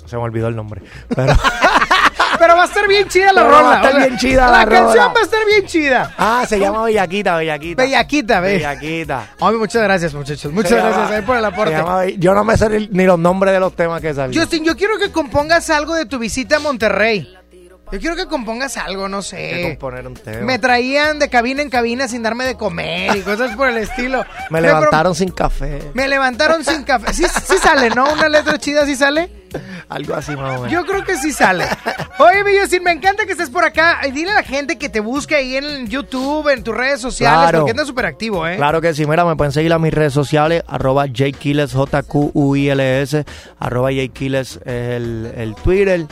se me olvidó el nombre. Pero, Pero va a estar bien chida la Pero rola. va a estar o sea, bien chida La, la rola. canción va a estar bien chida. ah, se llama Bellaquita, Bellaquita. Bellaquita, ve. Bellaquita. Hombre, muchas gracias, muchachos. Muchas Se gracias llama- ahí por el aporte. llama yo no me sé ni- los nombres de los temas que salen. Justin, yo quiero que compongas algo de tu visita a Monterrey. Yo quiero que compongas algo, no que sé. componer un tema. Me traían de cabina en cabina sin darme de comer y cosas por el estilo. Me levantaron sin café. Me levantaron sin café. Sí, sí sale, ¿no? Una letra chida sí sale. Algo así más o menos. Yo creo que sí sale. Oye, mi Justin, me encanta que estés por acá. Dile a la gente que te busque ahí en YouTube, en tus redes sociales, Claro. porque andas súper activo, ¿eh? Claro que sí, mira, me pueden seguir a mis redes sociales, arroba jquiles, J-Q-U-I-L-S, arroba jquiles es el, el Twitter,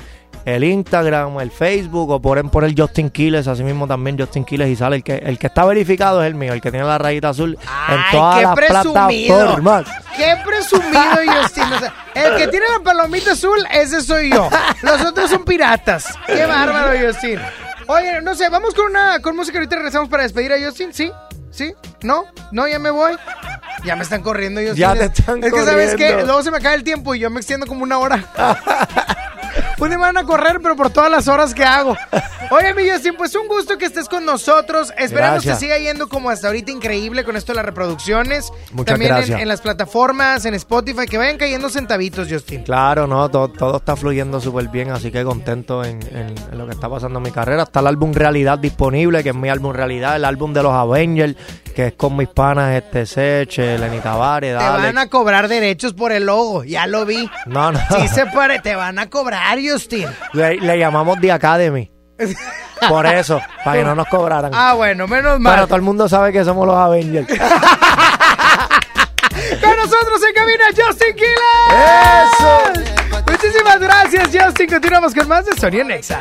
el Instagram, el Facebook, o ponen por el Justin Quiles, así mismo también Justin Quiles y sale. El que, el que está verificado es el mío, el que tiene la rayita azul en todas las presumido. plataformas. Qué presumido, Justin. O sea, el que tiene la palomita azul, ese soy yo. Los otros son piratas. Qué bárbaro, Justin. Oye, no sé, vamos con una con música. Ahorita regresamos para despedir a Justin. ¿Sí? ¿Sí? ¿No? ¿No? ¿Ya me voy? Ya me están corriendo, Justin. Ya te están Es que, ¿sabes qué? Luego se me acaba el tiempo y yo me extiendo como una hora. Día me van a correr, pero por todas las horas que hago. Oye, mi Justin, pues un gusto que estés con nosotros. Esperamos Gracias. que siga yendo como hasta ahorita increíble con esto de las reproducciones. Muchas También en- gracias. En, las plataformas, en Spotify, que vayan cayendo centavitos, Justin. Claro, no, todo, todo está fluyendo súper bien, así que contento en, en- en lo que está pasando en mi carrera. Está el álbum Realidad disponible, que es mi álbum Realidad, el álbum de los Avengers, que es con mis panas, este Seche, Lenny Tavares, Te Alex. van a cobrar derechos por el logo, ya lo vi. No, no. Sí se puede, te van a cobrar, Justin. Le, le llamamos The Academy. Por eso, para que no nos cobraran. Ah, bueno, menos mal. Pero todo el mundo sabe que somos los Avengers. Con nosotros en cabina, Justin Quiles. ¡Eso! Muchísimas gracias, Justin. Continuamos con más de Sonia Nexa.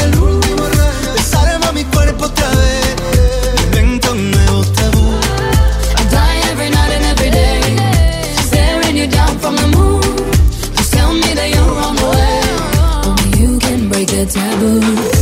taboo.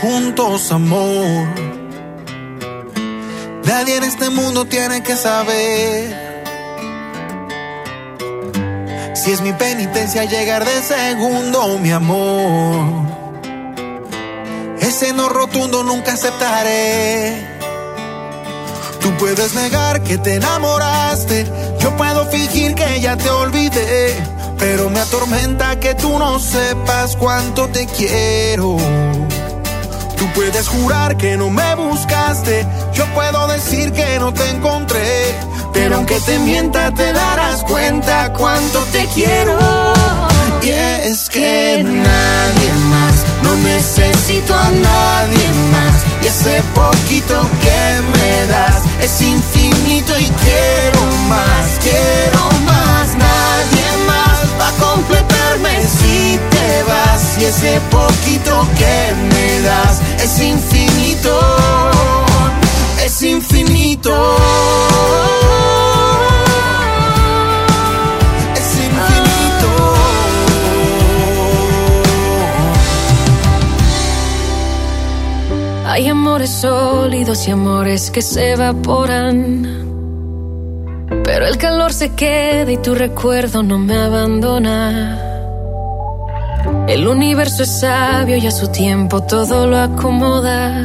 Juntos, amor. Nadie en este mundo tiene que saber. Si es mi penitencia llegar de segundo, mi amor. Ese no rotundo nunca aceptaré. Tú puedes negar que te enamoraste. Yo puedo fingir que ya te olvidé. Pero me atormenta que tú no sepas cuánto te quiero. Tú puedes jurar que no me buscaste. Yo puedo decir que no te encontré. Pero aunque te mienta, te darás cuenta cuánto te quiero. Y es que nadie más, no necesito a nadie más. Y ese poquito que me das es infinito y quiero más, quiero más. Nadie más va a completarme si te vas. Y ese poquito que me das es infinito, es infinito. Es infinito. Hay amores sólidos y amores que se evaporan. Pero el calor se queda y tu recuerdo no me abandona. El universo es sabio y a su tiempo todo lo acomoda.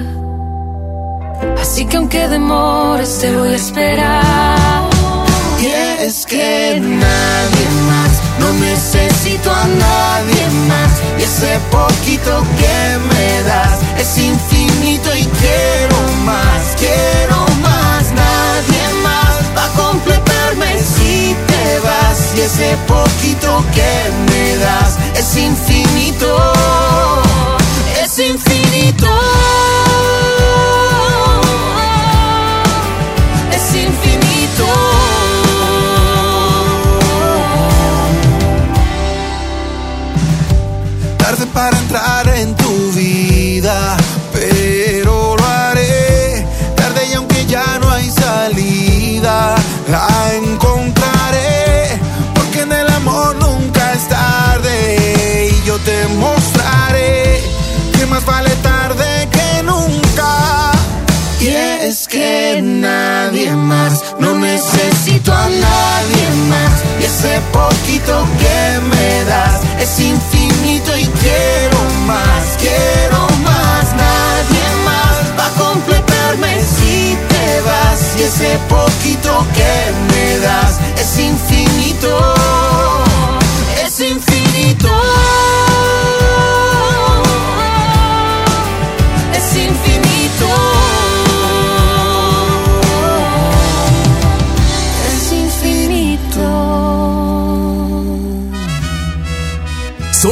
Así que aunque demores te voy a esperar. Y que nadie más, no necesito a nadie más. Y ese poquito que me das es infinito y quiero más, quiero más. Ese poquito que me das es infinito, es infinito. Es infinito. tarde para entrar en tu vida, te mostraré que más vale tarde que nunca. Y es que nadie más, no necesito a nadie más. Y ese poquito que me das es infinito y quiero más, quiero más. Nadie más va a completarme si te vas. Y ese poquito que me das es infinito,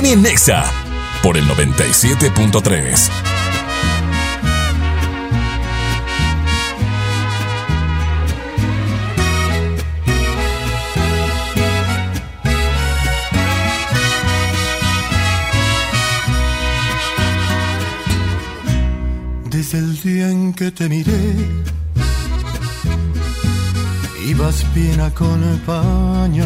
Sony Nexa por el 97.3. Desde el día en que te miré, ibas bien acompañada.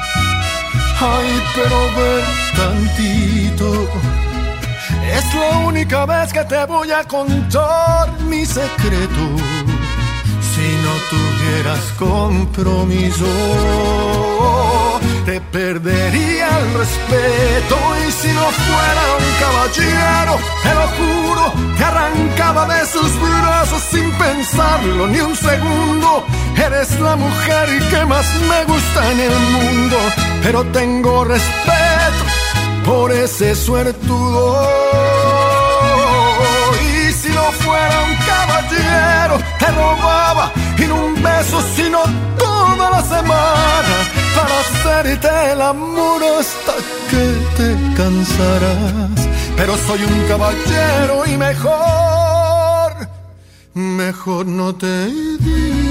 Ay, pero ver tantito. Es la única vez que te voy a contar mi secreto. Si no tuvieras compromiso, te perdería el respeto. Y si no fuera un caballero, te lo juro, te arrancaba de sus brazos sin pensarlo ni un segundo. Eres la mujer que más me gusta en el mundo, pero tengo respeto por ese suertudo. Y si no fuera un caballero, te robaba y un beso, sino toda la semana para hacer hacerte el amor hasta que te cansarás. Pero soy un caballero y mejor, mejor no te digo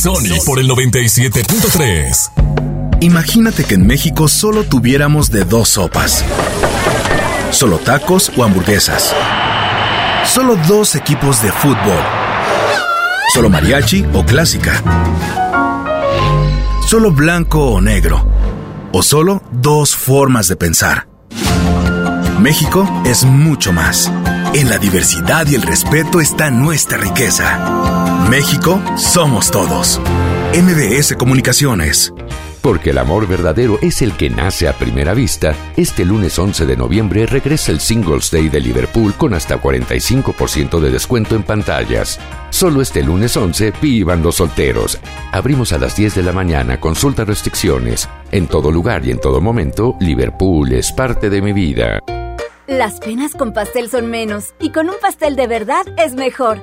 Sony por el 97.3. Imagínate que en México solo tuviéramos de dos sopas. Solo tacos o hamburguesas. Solo dos equipos de fútbol. Solo mariachi o clásica. Solo blanco o negro. O solo dos formas de pensar. México es mucho más. En la diversidad y el respeto está nuestra riqueza. México somos todos. MBS Comunicaciones. Porque el amor verdadero es el que nace a primera vista, este lunes 11 de noviembre regresa el Singles Day de Liverpool con hasta 45% de descuento en pantallas. Solo este lunes 11 vivan los solteros. Abrimos a las 10 de la mañana, consulta restricciones. En todo lugar y en todo momento, Liverpool es parte de mi vida. Las penas con pastel son menos y con un pastel de verdad es mejor.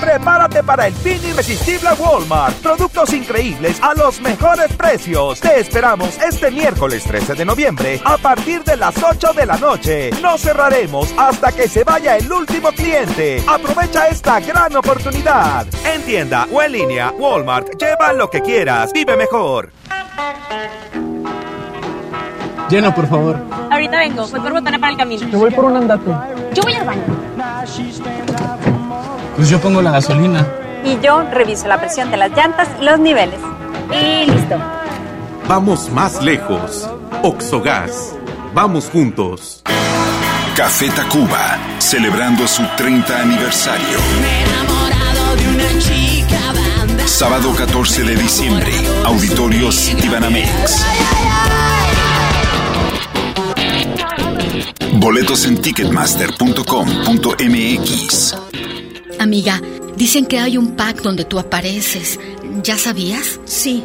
Prepárate para el fin irresistible a Walmart. Productos increíbles a los mejores precios. Te esperamos este miércoles 13 de noviembre a partir de las 8 de la noche. No cerraremos hasta que se vaya el último cliente. Aprovecha esta gran oportunidad. En tienda o en línea, Walmart. Lleva lo que quieras. Vive mejor. Llena, por favor. Ahorita vengo, voy por botana para el camino. Yo voy por un andate. Yo voy al baño. Pues yo pongo la gasolina. Y yo reviso la presión de las llantas y los niveles. Y listo. Vamos más lejos. Oxogas. Vamos juntos. Café Tacuba, celebrando su 30 aniversario. Sábado 14 de diciembre, Auditorio Citibanamex. Boletos en ticketmaster.com.mx. Amiga, dicen que hay un pack donde tú apareces. ¿Ya sabías? Sí.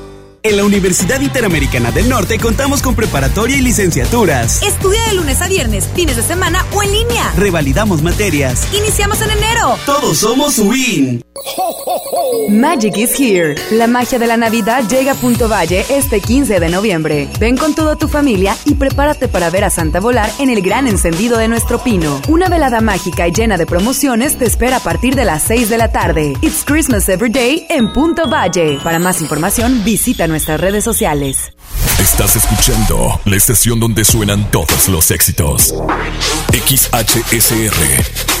En la Universidad Interamericana del Norte contamos con preparatoria y licenciaturas. Estudia de lunes a viernes, fines de semana o en línea. Revalidamos materias. Iniciamos en enero. Todos somos WIN. Magic is here. La magia de la Navidad llega a Punto Valle este 15 de noviembre. Ven con toda tu familia y prepárate para ver a Santa volar en el gran encendido de nuestro pino. Una velada mágica y llena de promociones te espera a partir de las 6 de la tarde. It's Christmas Every Day en Punto Valle. Para más información, visita nuestras redes sociales. Estás escuchando la estación donde suenan todos los éxitos. XHSR.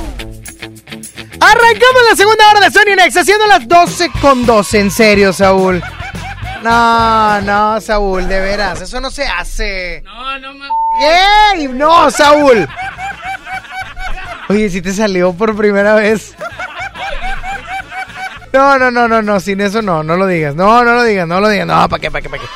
Arrancamos la segunda hora de Sony Next, haciendo las 12 con 12. En serio, Saúl. No, no, Saúl, de veras, eso no se hace. No, no, ma... ¡Ey! No, Saúl. Oye, si te salió por primera vez. No, no, no, no, no, sin eso no, no lo digas. No, no lo digas, no lo digas. No, ¿para qué, para qué, para qué?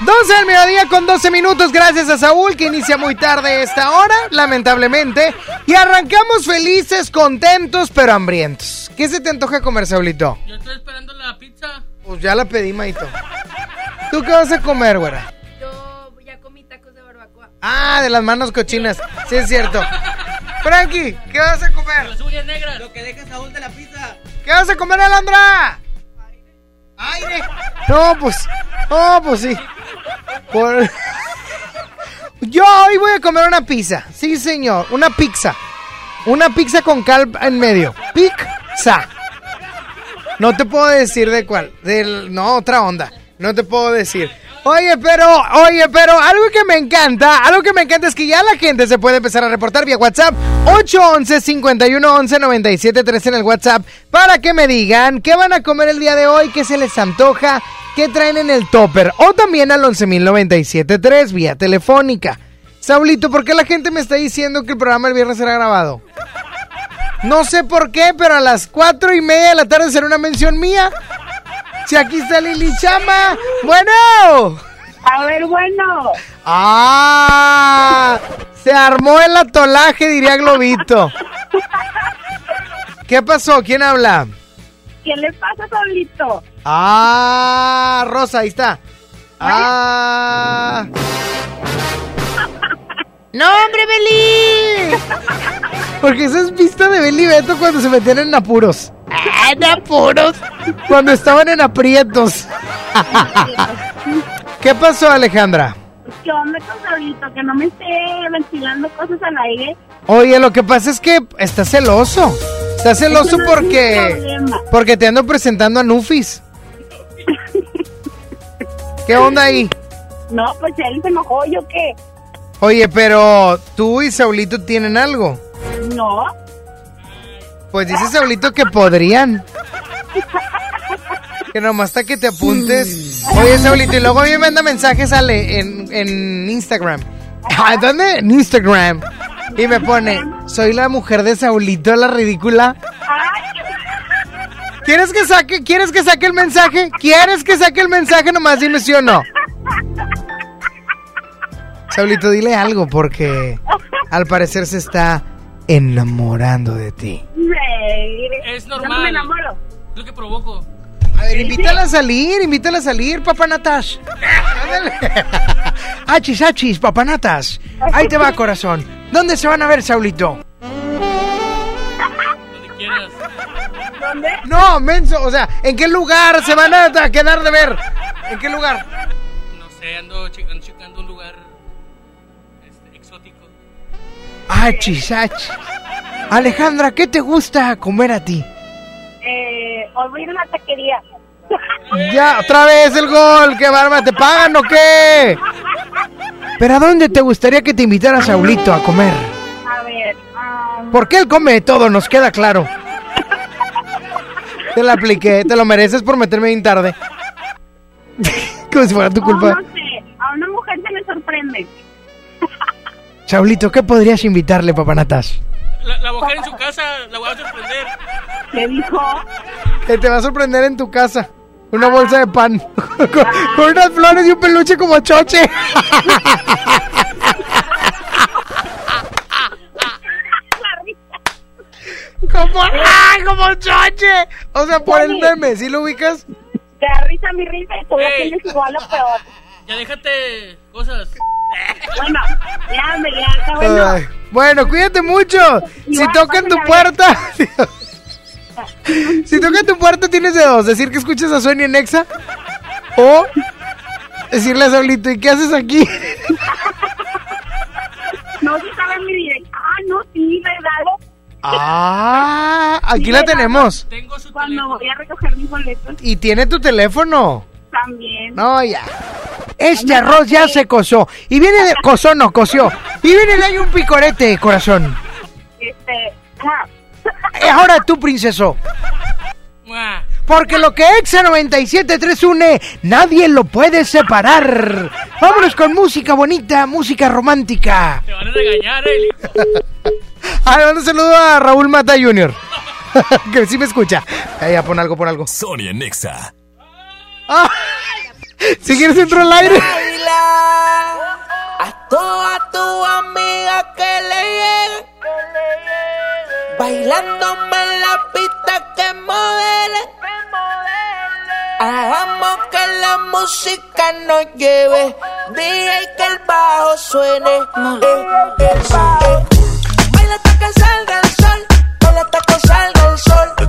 12 del mediodía con 12 minutos, gracias a Saúl que inicia muy tarde esta hora, lamentablemente. Y arrancamos felices, contentos, pero hambrientos. ¿Qué se te antoja comer, Saulito? Yo estoy esperando la pizza. Pues ya la pedí, Maito. ¿Tú qué vas a comer, güera? Yo ya comí tacos de barbacoa. Ah, de las manos cochinas. Sí, es cierto. Frankie, ¿qué vas a comer? Las uñas negras. Lo que deja Saúl de la pizza. ¿Qué vas a comer, Alondra? Aire. No, pues. No, pues sí. Por- Yo hoy voy a comer una pizza. Sí, señor. Una pizza. Una pizza con cal en medio. Pizza. No te puedo decir de cuál. Del... No, otra onda. No te puedo decir. Oye, pero, oye, pero algo que me encanta, algo que me encanta es que ya la gente se puede empezar a reportar vía WhatsApp 811-5111-973 en el WhatsApp para que me digan qué van a comer el día de hoy, qué se les antoja, qué traen en el topper o también al 11.097.3 vía telefónica. Saulito, ¿por qué la gente me está diciendo que el programa el viernes será grabado? No sé por qué, pero a las cuatro y media de la tarde será una mención mía. Si aquí está Lili Chama. Bueno. A ver, bueno. Ah, se armó el atolaje, diría Globito. ¿Qué pasó? ¿Quién habla? ¿Qué le pasa, Saulito? Ah, Rosa, ahí está. Ah. ¡No, hombre, Beli! Porque esa es vista de Beli Beto cuando se metían en apuros. Ah, ¿En apuros? Cuando estaban en aprietos. ¿Qué pasó, Alejandra? ¿Qué onda con Saulito? Que no me esté ventilando cosas al aire. Oye, lo que pasa es que está celoso. Está celoso no porque porque te ando presentando a Nufis. ¿Qué onda ahí? No, pues él se enojó, ¿yo qué? Oye, pero tú y Saulito tienen algo. No. Pues dice Saulito que podrían. Que nomás hasta que te apuntes. Oye, Saulito, y luego a mí me manda mensajes Ale, en, en Instagram. ¿A dónde? En Instagram. Y me pone, soy la mujer de Saulito, la ridícula. ¿Quieres que saque, quieres que saque el mensaje? ¿Quieres que saque el mensaje? Nomás dime sí o no. Saulito, dile algo porque al parecer se está enamorando de ti. Es No me normal. enamoro. Es lo que provoco. A ver, invítala a salir, invítala a salir, papá Natas. Ándale. Achis, achis, papá Natas. Ahí te va, corazón. ¿Dónde se van a ver, Saulito? Donde quieras. ¿Dónde? No, menso, o sea, ¿en qué lugar se van a quedar de ver? ¿En qué lugar? No sé, ando, ando Achis. Alejandra, ¿qué te gusta comer a ti? Eh, olvida una taquería. Ya, otra vez el gol, qué barba, ¿te pagan o qué? ¿Pero a dónde te gustaría que te invitara Saulito a comer? A ver, ah, Porque él come de todo, nos queda claro. Te la apliqué, te lo mereces por meterme bien tarde. Como si fuera tu oh, culpa. no sé, a una mujer se me sorprende. Saulito, ¿qué podrías invitarle, papanatas? La, la mujer en su casa la voy a sorprender. ¿Qué dijo? Que te va a sorprender en tu casa. Una bolsa de pan. con, con unas flores y un peluche como choche. como, ¡ay, como choche! O sea, por el meme, ¿sí lo ubicas? Te da risa mi risa y tú tienes igual o peor. Ya déjate cosas. Bueno, ya me ya está bueno. Ay, bueno, cuídate mucho. Si Igual, tocan tu puerta. si tocan tu puerta, tienes de dos: decir que escuchas a Sonia en Exa o decirle a Saulito, ¿y qué haces aquí? No, si sabes mi dirección. Ah, no, sí, ¿verdad? ah, aquí Sí, la ¿verdad? tenemos. Tengo su Cuando teléfono. voy a recoger mis boletos Y tiene tu teléfono. También. No, ya. Este arroz ya se cozó. Y viene de. Cozó, no, coció. Y viene de ahí un picorete, corazón. Este, ah, Y ahora tú, princeso. Porque lo que Exa 97.3 une, nadie lo puede separar. Vámonos con música bonita, música romántica. Te van a regañar, eh. Ah, le mando un saludo a Raúl Mata Jr. que sí me escucha. Ahí, ya, pon algo, pon algo. Sonia Nexa. Ah, si quieres entro al aire. A toda tu amiga que le llegue. Bailándome en la pista que modele. Hagamos que la música nos lleve. DJ que el bajo suene. Eh, eh, eh. Baila hasta que salga el sol. Baila hasta que salga el sol.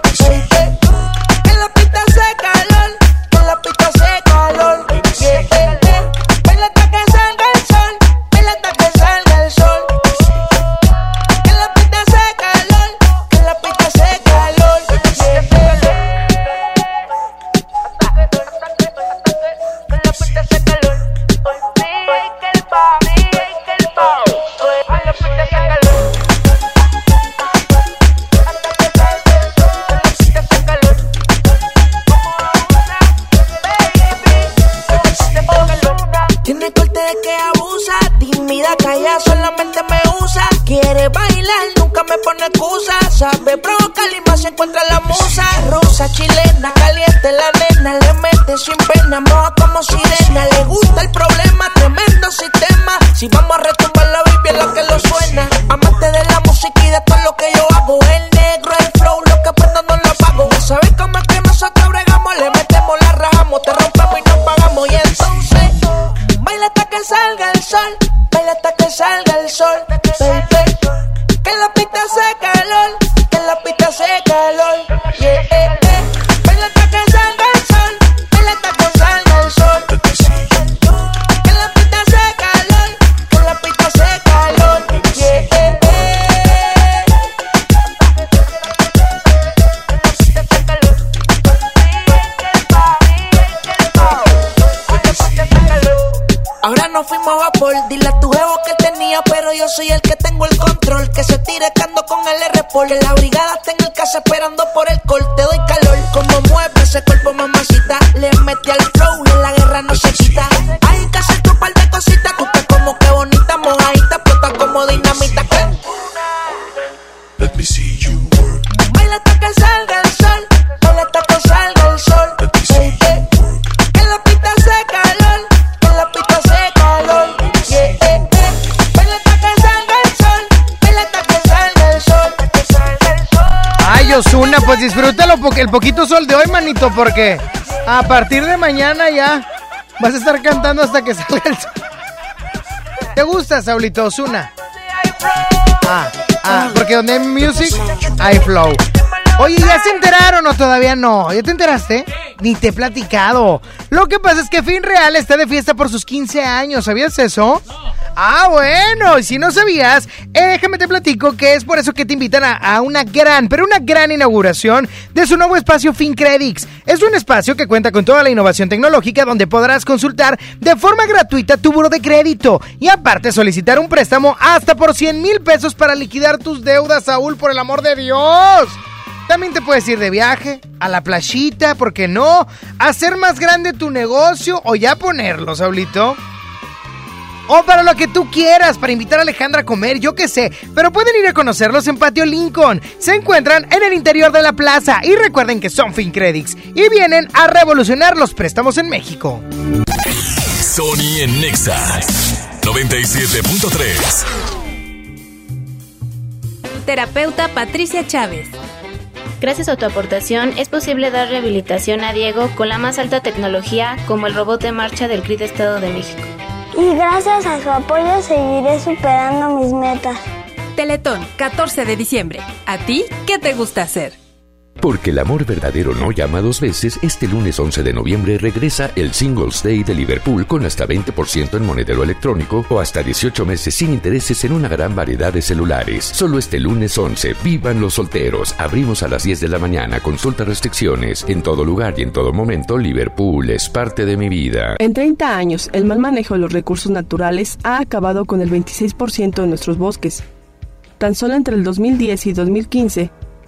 Salga el sol. Baila hasta que salga el sol. Baby. Que la con el r Que la brigada porque el poquito sol de hoy, manito, porque a partir de mañana ya vas a estar cantando hasta que salga el sol. ¿Te gusta, Saulito Osuna? Ah, ah, porque donde hay music, hay flow. Oye, ¿ya se enteraron o todavía no? ¿Ya te enteraste? Ni te he platicado. Lo que pasa es que Fin Real está de fiesta por sus 15 años. ¿Sabías eso? Ah, bueno, y si no sabías, eh, déjame te platico que es por eso que te invitan a, una gran, pero una gran inauguración de su nuevo espacio FinCredits. Es un espacio que cuenta con toda la innovación tecnológica donde podrás consultar de forma gratuita tu buro de crédito y aparte solicitar un préstamo hasta por 100 mil pesos para liquidar tus deudas, Saúl, por el amor de Dios. También te puedes ir de viaje, a la playita, ¿por qué no? Hacer más grande tu negocio o ya ponerlo, Saulito. O para lo que tú quieras, para invitar a Alejandra a comer, yo qué sé. Pero pueden ir a conocerlos en Patio Lincoln. Se encuentran en el interior de la plaza. Y recuerden que son FinCredits. Y vienen a revolucionar los préstamos en México. Sony en Nexa 97.3. Terapeuta Patricia Chávez. Gracias a tu aportación es posible dar rehabilitación a Diego con la más alta tecnología como el robot de marcha del CRID Estado de México. Y gracias a su apoyo seguiré superando mis metas. Teletón, 14 de diciembre. ¿A ti qué te gusta hacer? Porque el amor verdadero no llama dos veces, este lunes 11 de noviembre regresa el Singles Day de Liverpool con hasta 20% en monedero electrónico o hasta 18 meses sin intereses en una gran variedad de celulares. Solo este lunes 11, vivan los solteros. Abrimos a las 10 de la mañana, consulta restricciones. En todo lugar y en todo momento, Liverpool es parte de mi vida. En 30 años, el mal manejo de los recursos naturales ha acabado con el 26% de nuestros bosques. Tan solo entre el 2010 y 2015,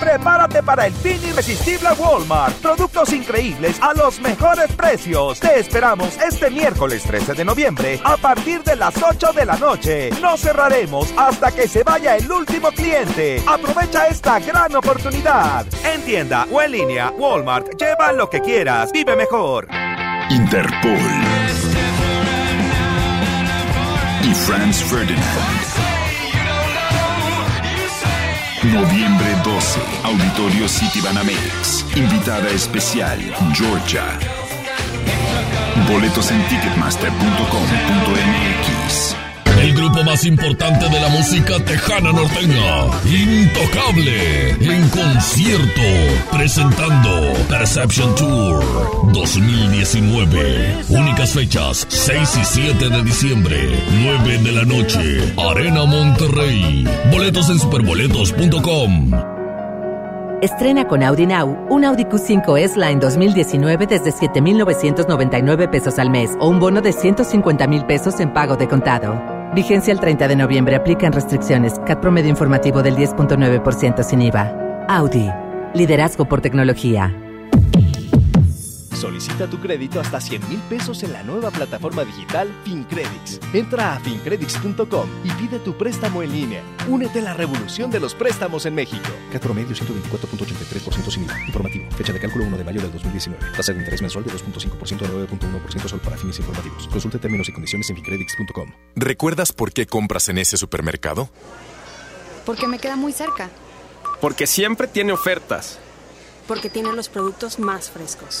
Prepárate para el fin irresistible Walmart. Productos increíbles a los mejores precios. Te esperamos este miércoles 13 de noviembre a partir de las 8 de la noche. No cerraremos hasta que se vaya el último cliente. Aprovecha esta gran oportunidad. En tienda o en línea, Walmart, lleva lo que quieras. Vive mejor. Interpol. Y Franz Ferdinand. Noviembre 12, Auditorio City Banamex. Invitada especial, Georgia. Boletos en ticketmaster.com.mx. El grupo más importante de la música tejana norteña, Intocable, en concierto, presentando Perception Tour 2019. Únicas fechas, 6 y 7 de diciembre, 9 de la noche, Arena Monterrey. Boletos en superboletos.com. Estrena con Audi Now un Audi Q5 S-Line 2019 desde 7,999 pesos al mes o un bono de 150 mil pesos en pago de contado. Vigencia el 30 de noviembre. Aplican restricciones. CAT promedio informativo del 10.9% sin IVA. Audi. Liderazgo por tecnología. Solicita tu crédito hasta 100 mil pesos en la nueva plataforma digital FinCredits. Entra a fincredits.com y pide tu préstamo en línea. Únete a la revolución de los préstamos en México. CAT promedio 124.83% sin IVA. Informativo. Fecha de cálculo 1 de mayo del 2019. Tasa de interés mensual de 2.5% a 9.1% solo para fines informativos. Consulte términos y condiciones en fincredits.com. ¿Recuerdas por qué compras en ese supermercado? Porque me queda muy cerca. Porque siempre tiene ofertas. Porque tiene los productos más frescos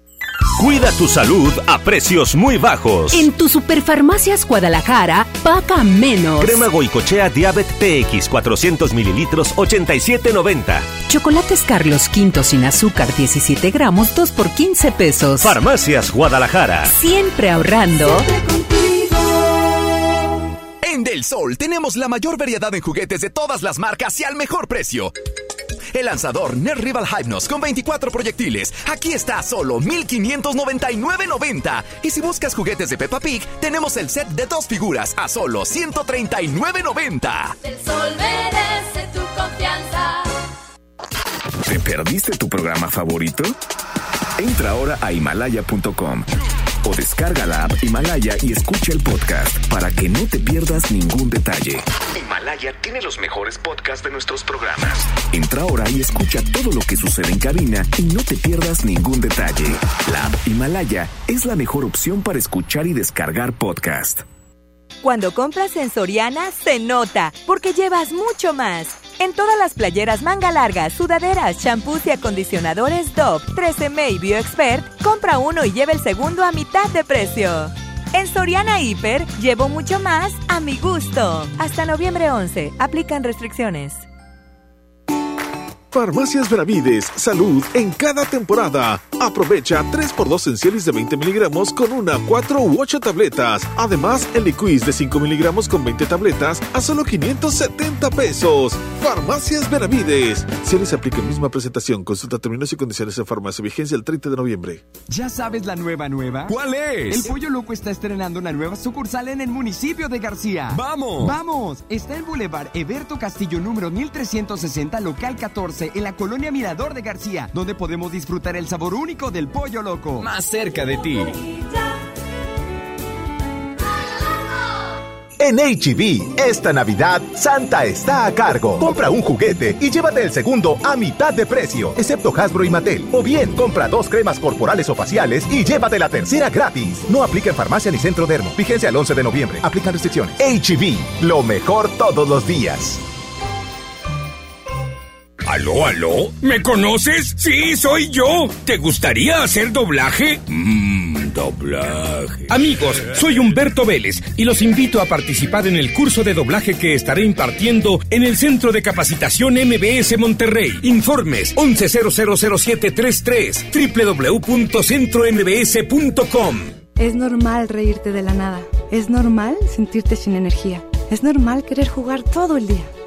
Cuida tu salud a precios muy bajos. En tu Superfarmacias Guadalajara, paga menos. Crema Goicochea Diabet PX 400 mililitros 87.90. Chocolates Carlos V sin azúcar 17 gramos 2 por 15 pesos. Farmacias Guadalajara. Siempre ahorrando. En Del Sol tenemos la mayor variedad en juguetes de todas las marcas y al mejor precio. El lanzador Ner Rival Hypnos con 24 proyectiles. Aquí está a solo 1599.90. Y si buscas juguetes de Peppa Pig, tenemos el set de dos figuras a solo 139.90. El sol merece tu confianza. ¿Te perdiste tu programa favorito? Entra ahora a himalaya.com o descarga la app Himalaya y escucha el podcast para que no te pierdas ningún detalle. Himalaya tiene los mejores podcasts de nuestros programas. Entra ahora y escucha todo lo que sucede en cabina y no te pierdas ningún detalle. La app Himalaya es la mejor opción para escuchar y descargar podcast. Cuando compras en Soriana, se nota, porque llevas mucho más. En todas las playeras manga larga, sudaderas, champús y acondicionadores Dove, 13M y BioExpert, compra uno y lleva el segundo a mitad de precio. En Soriana Hiper, llevo mucho más a mi gusto. Hasta noviembre 11, aplican restricciones. Farmacias Benavides, salud en cada temporada. Aprovecha 3x2 en Cialis de 20 miligramos con una, 4 u 8 tabletas. Además, el Liquiz de 5 miligramos con 20 tabletas a solo 570 pesos. Farmacias Benavides. Cialis aplica misma presentación. Consulta términos y condiciones en farmacia. Vigencia el 30 de noviembre. ¿Ya sabes la nueva nueva? ¿Cuál es? El Pollo Loco está estrenando una nueva sucursal en el municipio de García. ¡Vamos! ¡Vamos! Está en Boulevard Eberto Castillo número 1360, local 14 en la colonia Mirador de García, donde podemos disfrutar el sabor único del pollo loco. Más cerca de ti. En HB, esta Navidad, Santa está a cargo. Compra un juguete y llévate el segundo a mitad de precio, excepto Hasbro y Mattel. O bien, compra dos cremas corporales o faciales y llévate la tercera gratis. No aplica en farmacia ni centro dermo. Vigencia el 11 de noviembre. Aplican restricciones. HB, lo mejor todos los días. ¿Aló, aló? ¿Me conoces? Sí, soy yo. ¿Te gustaría hacer doblaje? Mmm, doblaje. Amigos, soy Humberto Vélez y los invito a participar en el curso de doblaje que estaré impartiendo en el Centro de Capacitación MBS Monterrey. Informes 11000733 www.centrombs.com. Es normal reírte de la nada. Es normal sentirte sin energía. Es normal querer jugar todo el día.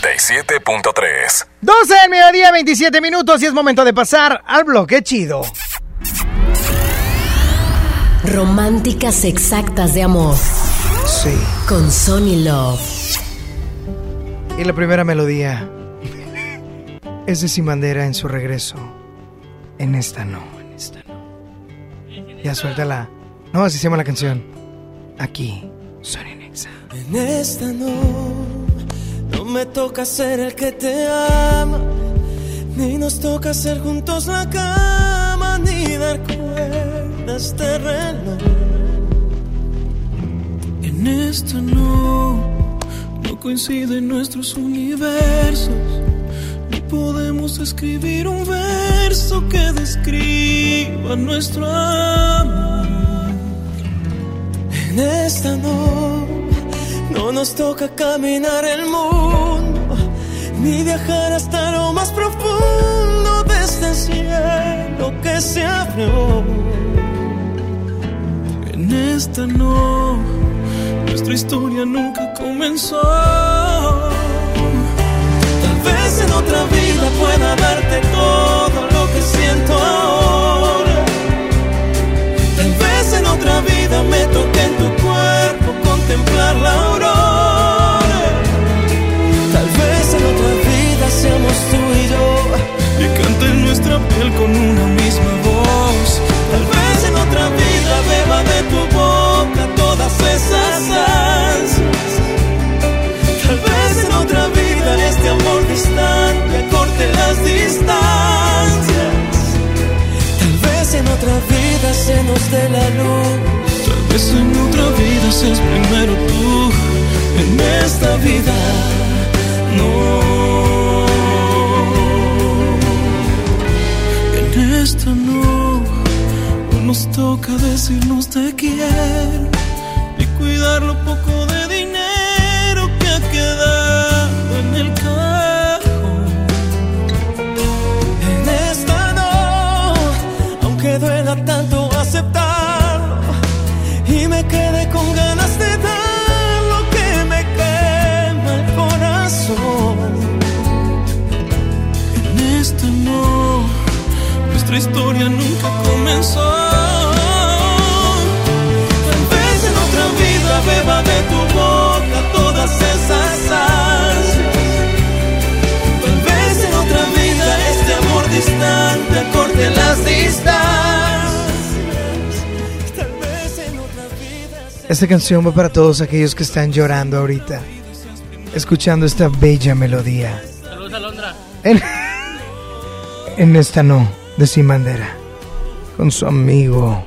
97.3. 12 del mediodía, 27 minutos y es momento de pasar al bloque chido. Románticas exactas de amor. Sí. Con Sony Love. Y la primera melodía es de Simandera en su regreso. En esta no, en esta no. Ya suéltala. No, así se llama la canción. Aquí, Sony Nexa. En esta no, no me toca ser el que te ama, ni nos toca hacer juntos la cama, ni dar cuerdas de. En esta no, no coinciden nuestros universos, ni podemos escribir un verso que describa nuestro amor. En esta no, no nos toca caminar el mundo, ni viajar hasta lo más profundo de este cielo que se abrió. En esta no, nuestra historia nunca comenzó. Tal vez en otra vida pueda darte todo lo que siento ahora. Tal vez en otra vida me toque en tu cuerpo contemplar la vida beba de tu boca todas esas ansias. Tal vez en otra vida este amor distante acorte las distancias. Tal vez en otra vida se nos dé la luz. Tal vez en otra vida seas primero tú. En esta vida no. En esta no toca decirnos te quiero y cuidar lo poco de dinero que ha quedado en el cajón. En esta no, aunque duela tanto aceptarlo y me quedé con ganas de dar lo que me quema el corazón. En esta no, nuestra historia nunca comenzó. Esta canción va para todos aquellos que están llorando ahorita, escuchando esta bella melodía. Saludos a Londra. En, en esta no, de Sin Bandera, con su amigo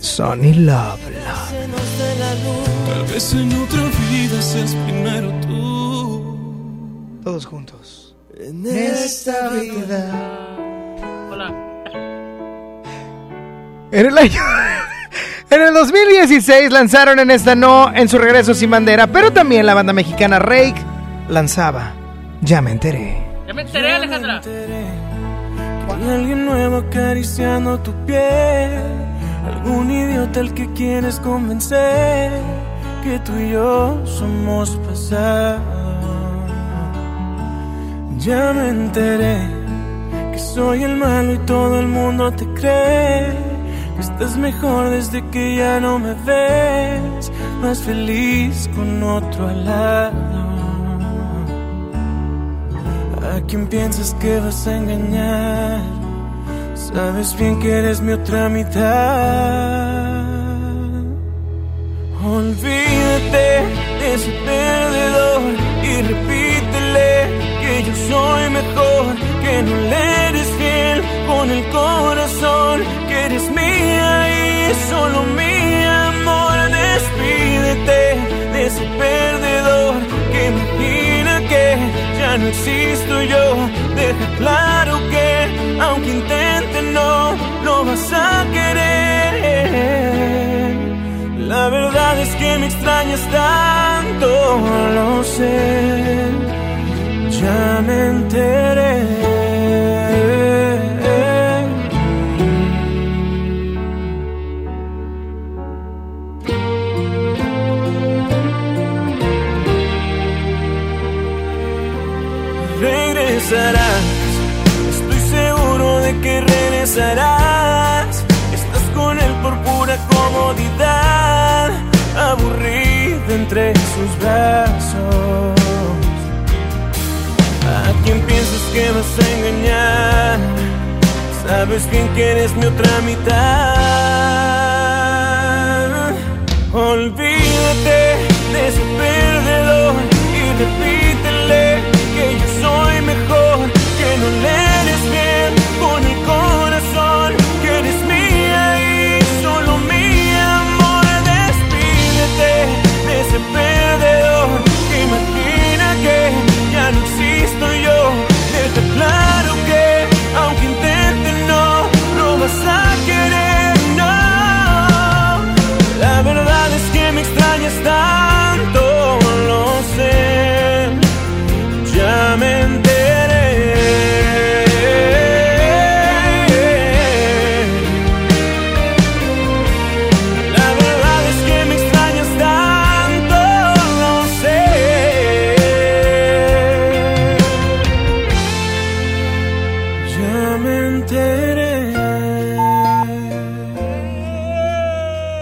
Sonny Love. Tal vez en otra vida seas primero tú. Todos juntos. En esta vida. Hola. En el año. En el 2016 lanzaron en esta no en su regreso sin bandera, pero también la banda mexicana Rake lanzaba Ya me enteré. Ya me enteré, Alejandra. Hay alguien nuevo acariciando tu piel. Algún idiota al que quieres convencer que tú y yo somos pasado. Ya me enteré que soy el malo y todo el mundo te cree. Estás mejor desde que ya no me ves. Más feliz con otro al lado. ¿A quién piensas que vas a engañar? Sabes bien que eres mi otra mitad. Olvídate de ese perdedor y repítele que yo soy mejor, que no le eres fiel con el corazón, que eres mía y solo mi amor. Despídete de ese perdedor que imagina que ya no existo yo. Deja claro que aunque intente no lo vas a querer. La verdad es que me extrañas tanto, lo sé. Ya me enteré. Regresarás, estoy seguro de que regresarás. Estás con él por pura comodidad, aburrido entre sus brazos. ¿A quién piensas que vas a engañar? Sabes bien que eres mi otra mitad. Olvídate de ese perdedor y yo mejor, que no le eres bien con el corazón, que eres mía y solo mi amor. Despídete de ese perdedor imagina que ya no existo yo. Deja claro que aunque intente no lo vas a querer, no. La verdad es que me extrañas tanto,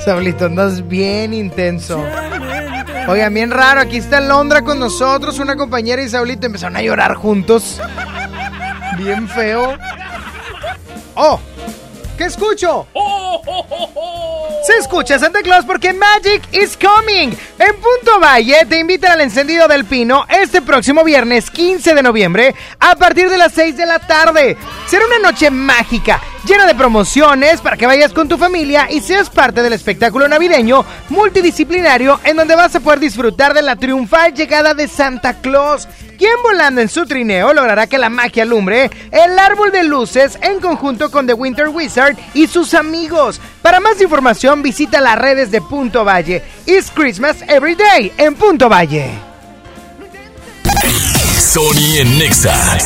Sablito, andas bien intenso. Oigan, bien raro, aquí está Londra con nosotros, una compañera y Saulito empezaron a llorar juntos. Bien feo. ¡Oh! ¿Qué escucho? Se escucha Santa Claus porque Magic is coming. En Punto Valle te invitan al encendido del pino este próximo viernes 15 de noviembre a partir de las 6 de la tarde. Será una noche mágica, llena de promociones para que vayas con tu familia y seas parte del espectáculo navideño multidisciplinario en donde vas a poder disfrutar de la triunfal llegada de Santa Claus. Quien volando en su trineo logrará que la magia alumbre el árbol de luces en conjunto con The Winter Wizard y sus amigos. Para más información visita las redes de Punto Valle. It's Christmas Every Day en Punto Valle. Sony en Nexa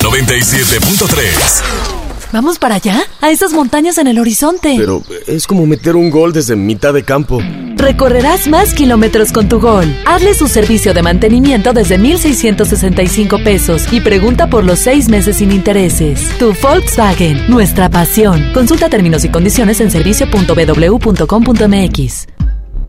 97.3. ¿Vamos para allá? A esas montañas en el horizonte. Pero es como meter un gol desde mitad de campo. Recorrerás más kilómetros con tu gol. Hazle su servicio de mantenimiento desde 1,665 pesos y pregunta por los seis meses sin intereses. Tu Volkswagen, nuestra pasión. Consulta términos y condiciones en servicio.bw.com.mx.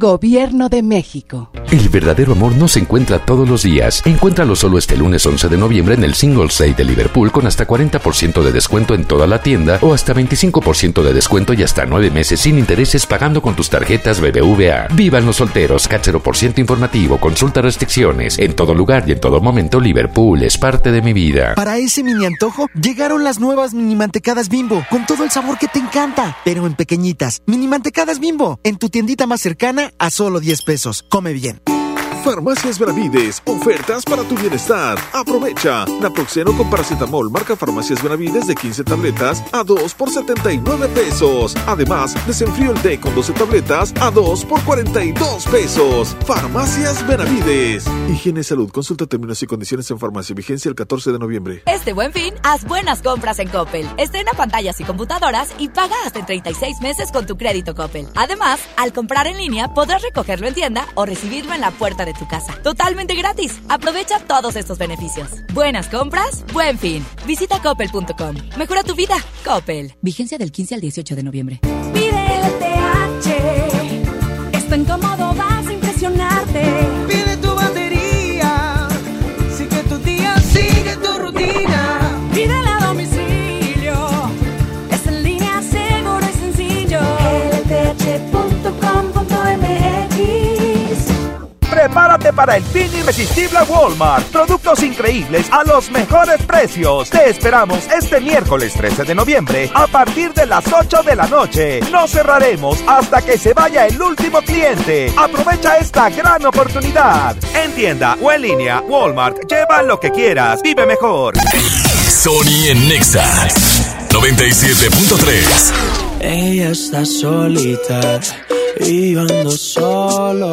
Gobierno de México. El verdadero amor no se encuentra todos los días. Encuéntralo solo este lunes 11 de noviembre en el Singles Day de Liverpool con hasta 40% de descuento en toda la tienda o hasta 25% de descuento y hasta 9 meses sin intereses pagando con tus tarjetas BBVA. Vivan los solteros, por ciento informativo, consulta restricciones. En todo lugar y en todo momento, Liverpool es parte de mi vida. Para ese mini antojo, llegaron las nuevas mini mantecadas bimbo, con todo el sabor que te encanta, pero en pequeñitas. Mini mantecadas bimbo, en tu tiendita más cercana a solo 10 pesos. Come bien. Farmacias Benavides, ofertas para tu bienestar. Aprovecha. Naproxeno con paracetamol, marca Farmacias Benavides de 15 tabletas a 2 por 79 pesos. Además, desenfrío el té con 12 tabletas a 2 por 42 pesos. Farmacias Benavides. Higiene y salud. Consulta términos y condiciones en farmacia. Vigencia el 14 de noviembre. Este buen fin, haz buenas compras en Coppel. Estrena pantallas y computadoras y paga hasta en 36 meses con tu crédito Coppel. Además, al comprar en línea, podrás recogerlo en tienda o recibirlo en la puerta de tu casa. Totalmente gratis. Aprovecha todos estos beneficios. Buenas compras, buen fin. Visita coppel.com. Mejora tu vida. Coppel. Vigencia del 15 al 18 de noviembre. Pide LTH. Es tan cómodo, Prepárate para el fin irresistible a Walmart. Productos increíbles a los mejores precios. Te esperamos este miércoles 13 de noviembre a partir de las 8 de la noche. No cerraremos hasta que se vaya el último cliente. Aprovecha esta gran oportunidad. En tienda o en línea, Walmart. Lleva lo que quieras. Vive mejor. Sony en Nexa 97.3. Ella está solita y yo ando solo.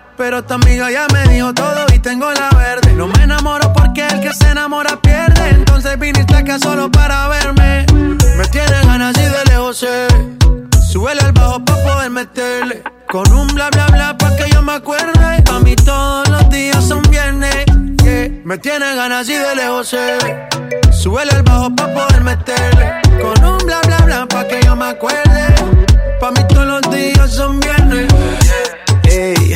Pero tu amiga ya me dijo todo y tengo la verde. No me enamoro porque el que se enamora pierde. Entonces viniste acá solo para verme. Me tienes ganas y de lejos sé. Súbele al bajo pa' poder meterle. Con un bla bla bla pa' que yo me acuerde. Pa' mí todos los días son viernes. Yeah. Me tienes ganas y de lejos sé. Súbele al bajo pa' poder meterle. Con un bla bla bla pa' que yo me acuerde. Pa' mí todos los días son viernes. Ey,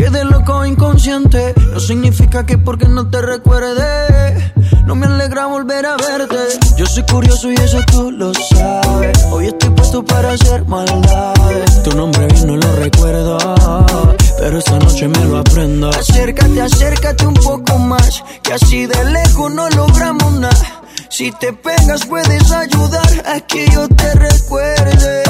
Quedé loco inconsciente. No significa que porque no te recuerde. No me alegra volver a verte. Yo soy curioso y eso tú lo sabes. Hoy estoy puesto para hacer maldades. Tu nombre bien no lo recuerdo. Pero esta noche me lo aprendo. Acércate, acércate un poco más. Que así de lejos no logramos nada. Si te pegas puedes ayudar a que yo te recuerde.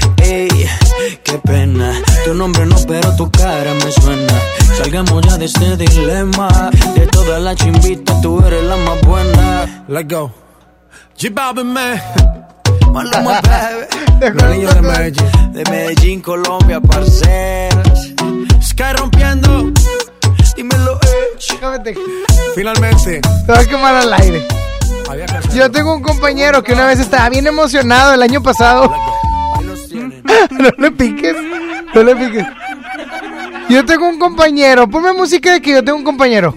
Ey, qué pena. Tu nombre no, pero tu cara me suena. Salgamos ya de este dilema. De todas las chimbitas, tú eres la más buena. Let's go. J Balvin, man. Maluma, baby. Los niños de Medellín. De Medellín, Colombia, parceras. Sky rompiendo. Dímelo, eh. Finalmente. A quemar al aire. Yo tengo un compañero que una vez estaba bien emocionado el año pasado. no le piques. No le piques. Yo tengo un compañero. Ponme música de que yo tengo un compañero.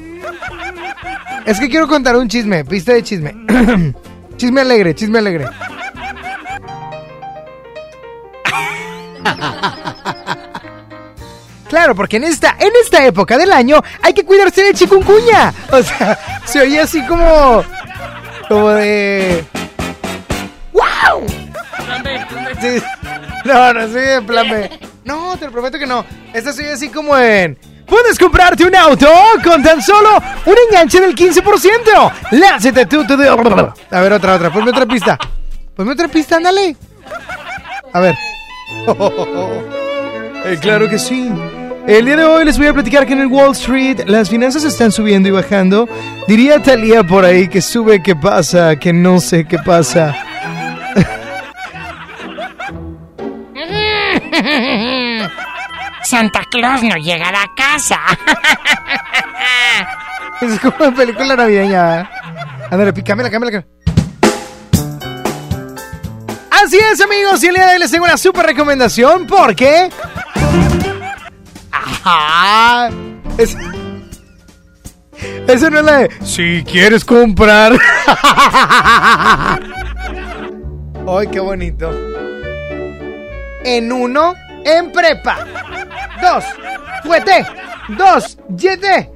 Es que quiero contar un chisme. Pista de chisme. chisme alegre, chisme alegre. Claro, porque en esta, en esta época del año hay que cuidarse de chikungunya. O sea, se oye así como. Como de. ¡Wow! No, no soy de plan B. No, te lo prometo que no. Esta soy así como en. Puedes comprarte un auto con tan solo un enganche del 15%. Lánzate tú, tú A ver, otra, otra. Ponme otra pista. Ponme otra pista, ándale. A ver. Eh, claro que sí. El día de hoy les voy a platicar que en el Wall Street las finanzas están subiendo y bajando. Diría Talía por ahí que sube, que pasa, que no sé qué pasa. Santa Claus no llega a la casa. Es como una película navideña. ¿eh? Ándale, cámbiala, cámbiala. Así es, amigos, y el día de hoy les tengo una super recomendación porque. Ajá. Es... Esa no es la de. Si quieres comprar. ¡Ay, qué bonito! En uno, en prepa. Dos, fuete. Dos, yete.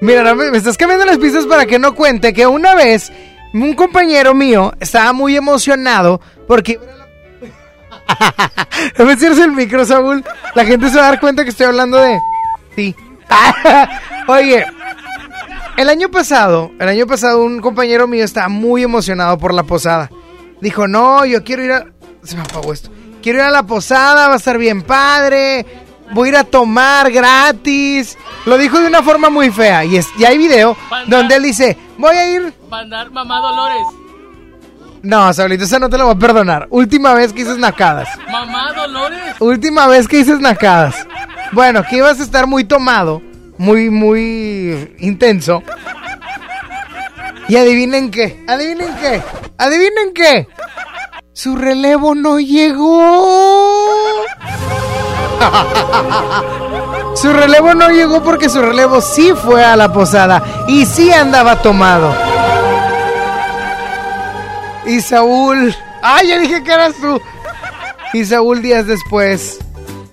Mira, me, estás cambiando las pistas para que no cuente que una vez un compañero mío estaba muy emocionado porque... No me el micro, Saúl. La gente se va a dar cuenta que estoy hablando de... Sí. Oye, el año pasado, el año pasado un compañero mío estaba muy emocionado por la posada. Dijo, no, yo quiero ir a... Se me apagó esto. Quiero ir a la posada, va a estar bien padre. Voy a ir a tomar gratis. Lo dijo de una forma muy fea. Y, es, y hay video donde él dice, voy a ir... Mandar mamá Dolores. No, Saulito, esa no te la voy a perdonar. Última vez que hice nacadas. Mamá Dolores. Última vez que hice nacadas. Bueno, que ibas a estar muy tomado, muy, muy intenso. Y adivinen qué, adivinen qué, adivinen qué. Su relevo no llegó. Su relevo no llegó porque su relevo sí fue a la posada y sí andaba tomado. Y Saúl, ay, ya dije que eras tú. Y Saúl días después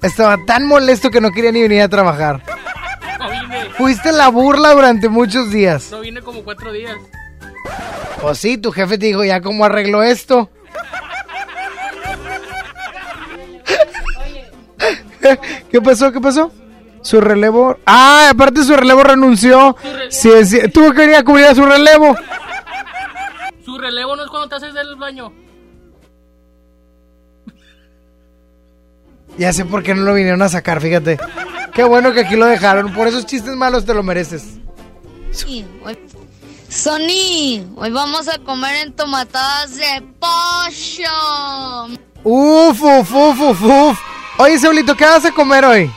estaba tan molesto que no quería ni venir a trabajar. No vine. Fuiste la burla durante muchos días. No vine como cuatro días. Pues sí, tu jefe te dijo, ¿ya cómo arregló esto? ¿Qué pasó? ¿Qué pasó? Su relevo... Ah, aparte su relevo renunció. Sí, sí, tuvo que venir a cubrir a su relevo. Su relevo no es cuando te haces del baño. Ya sé por qué no lo vinieron a sacar, fíjate. Qué bueno que aquí lo dejaron. Por esos chistes malos te lo mereces. Sí, hoy- Sony, hoy vamos a comer entomatadas de pollo. Uf, uf, uf, uf, uf. Oye, Saulito, ¿qué vas a comer hoy?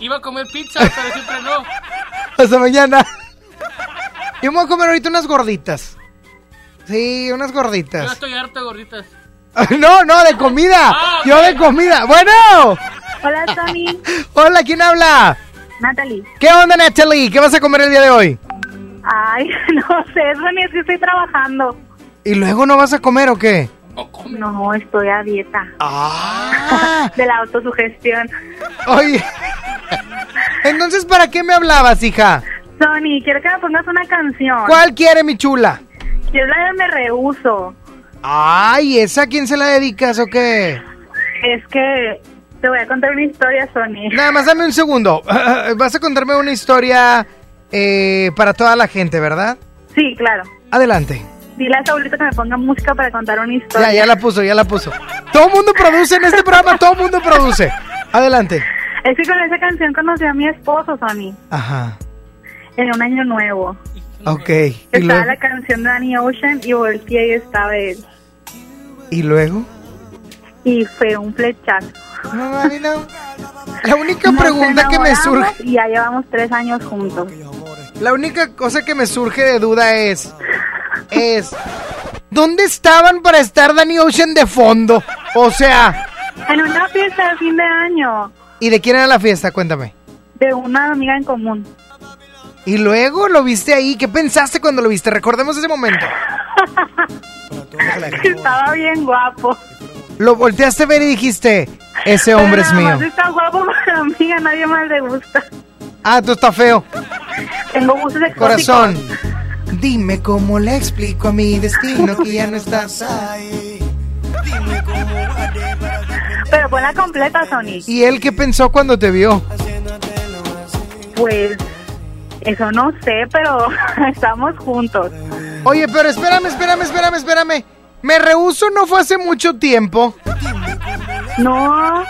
Iba a comer pizza, pero siempre no. Hasta mañana. Yo me voy a comer ahorita unas gorditas. Sí, unas Yo gorditas. estoy harto de gorditas. No, no, de comida. Yo de comida. Bueno. Hola, Tony. Hola, ¿quién habla? Natalie. ¿Qué onda, Natalie? ¿Qué vas a comer el día de hoy? Ay, no sé, Tony, es que estoy trabajando. ¿Y luego no vas a comer o qué? No, estoy a dieta. Ah. De la autosugestión. Oye. Entonces, ¿para qué me hablabas, hija? Tony, quiero que me pongas una canción. ¿Cuál quiere, mi chula? Quiero la de Me Rehuso. Ay, ¿esa a quién se la dedicas o qué? Es que te voy a contar una historia, Sony. Nada más dame un segundo. Vas a contarme una historia eh, para toda la gente, ¿verdad? Sí, claro. Adelante. Dile a Saulito que me ponga música para contar una historia. Ya, ya la puso, ya la puso. Todo el mundo produce en este programa, todo el mundo produce. Adelante. Es que con esa canción conocí a mi esposo, Sony, Ajá. en un año nuevo. Ok. ¿Y Estaba luego? la canción de Danny Ocean y volteé y estaba él. ¿Y luego? Y fue un flechazo. No, mami, no. La única Nos pregunta que me surge, Y ya llevamos tres años juntos. la única cosa que me surge de duda es, es, ¿dónde estaban para estar Danny Ocean de fondo? O sea, En una fiesta de fin de año ¿y de quién era la fiesta? Cuéntame. de una amiga en común. Y luego lo viste ahí, ¿qué pensaste cuando lo viste? Recordemos ese momento. Estaba bien guapo. Lo volteaste a ver y dijiste, ese hombre es Pero nada mío. más está guapo para mí, a nadie más le gusta. Ah, tú estás feo. Tengo gustos exóticos. Corazón, dime cómo le explico a mi destino que ya no estás ahí. Pero ponla completa, Sony. ¿Y él qué pensó cuando te vio? Pues, eso no sé, pero estamos juntos. Oye, pero espérame, espérame, espérame, espérame. Me rehuso no fue hace mucho tiempo. No.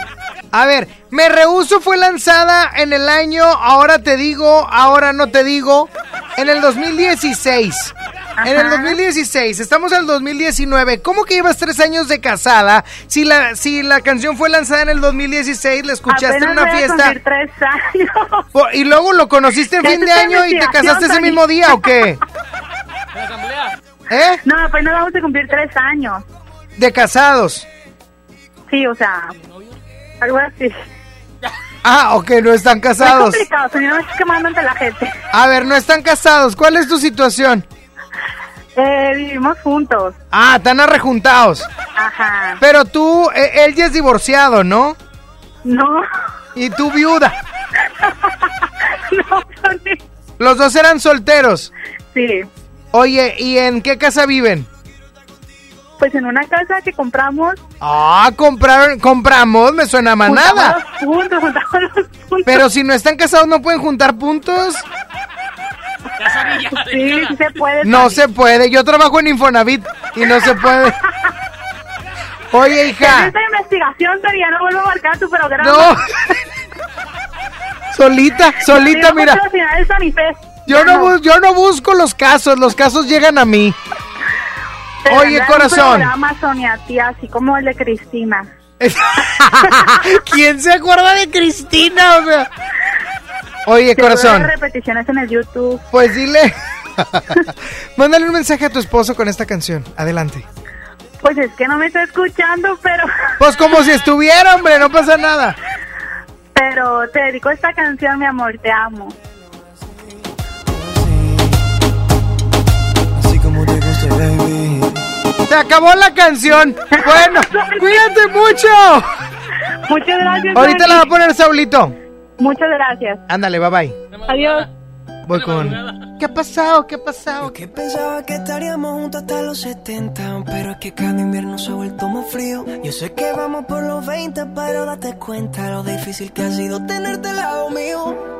A ver, Me rehuso fue lanzada en el año, ahora te digo, ahora no te digo, en el 2016. En el 2016, estamos en el 2019. ¿Cómo que llevas tres años de casada? Si la, si la canción fue lanzada en el 202016, la escuchaste en una voy a fiesta. cumplir tres años. Y luego lo conociste en fin de año y te casaste ese mismo día o qué? ¿Eh? No, apenas vamos a cumplir tres años. De casados. Sí, o sea, algo así. Ah, ok, no están Es casados. complicado, señor, es quemando ante la gente. A ver, no están casados. ¿Cuál es tu situación? Eh, vivimos juntos. Ah, están arrejuntados. Ajá. Pero tú, eh, él ya es divorciado, ¿no? No. Y tú viuda. no, Tony. Los dos eran solteros. Sí. Oye, ¿y en qué casa viven? Pues en una casa que compramos. Ah, compraron, compramos, me suena a manada. juntamos los puntos, juntamos los puntos. Pero si no están casados, ¿no pueden juntar puntos? Sí, sí se puede. No se puede. Yo trabajo en Infonavit y no se puede. Oye, En hija. esta investigación, ya no vuelvo a marcar tu programa. No. Solita, solita, mira. Yo no, yo no busco los casos, los casos llegan a mí. Te Oye, corazón. Un programa, Sonia, tía, así como el de Cristina. ¿Quién se acuerda de Cristina? O sea. Oye, corazón. repeticiones en el YouTube. Pues dile. Mándale un mensaje a tu esposo con esta canción. Adelante. Pues es que no me está escuchando, pero... Pues como si estuviera, hombre, no pasa nada. Pero te dedico esta canción, mi amor, te amo. Se acabó la canción. Bueno, cuídate mucho. Muchas gracias. Ahorita Dani. la va a poner Saulito. Muchas gracias. Ándale, bye bye. Adiós. Voy con. ¿Qué ha pasado? ¿Qué ha pasado? Que pensaba que estaríamos juntos hasta los 70 Pero es que cada invierno se ha vuelto más frío Yo sé que vamos por los 20 Pero date cuenta lo difícil que ha sido tenerte al lado mío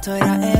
esto era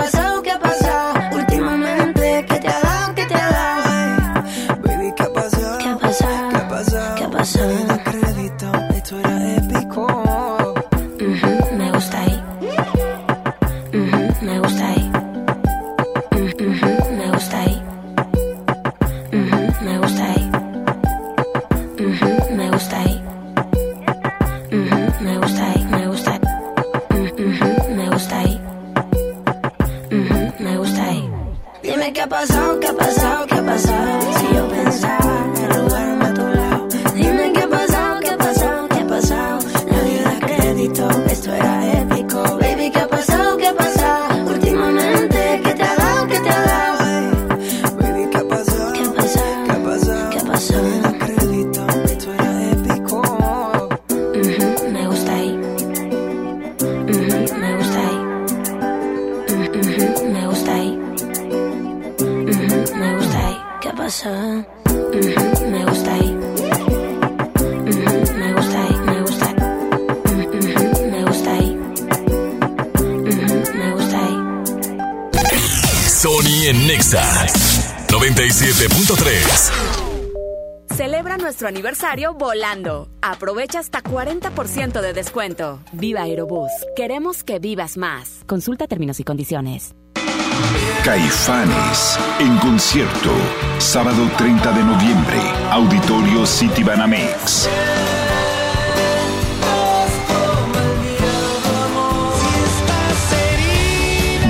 volando. Aprovecha hasta 40% de descuento. Viva Aerobús. Queremos que vivas más. Consulta términos y condiciones. Caifanes en concierto. Sábado 30 de noviembre. Auditorio City Banamex.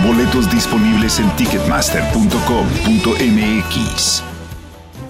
Boletos disponibles en ticketmaster.com.mx.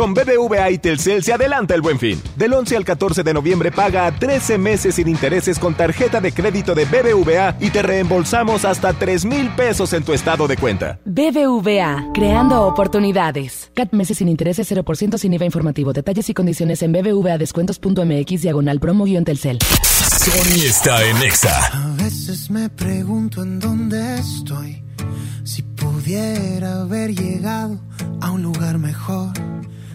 Con BBVA y Telcel se adelanta el buen fin. Del 11 al 14 de noviembre paga a 13 meses sin intereses con tarjeta de crédito de BBVA y te reembolsamos hasta 3 mil pesos en tu estado de cuenta. BBVA, creando oportunidades. CAT meses sin intereses 0% sin IVA informativo. Detalles y condiciones en bbvadescuentos.mx diagonal promo-telcel. Sony está en Nexa. A veces me pregunto en dónde estoy. Si pudiera haber llegado a un lugar mejor.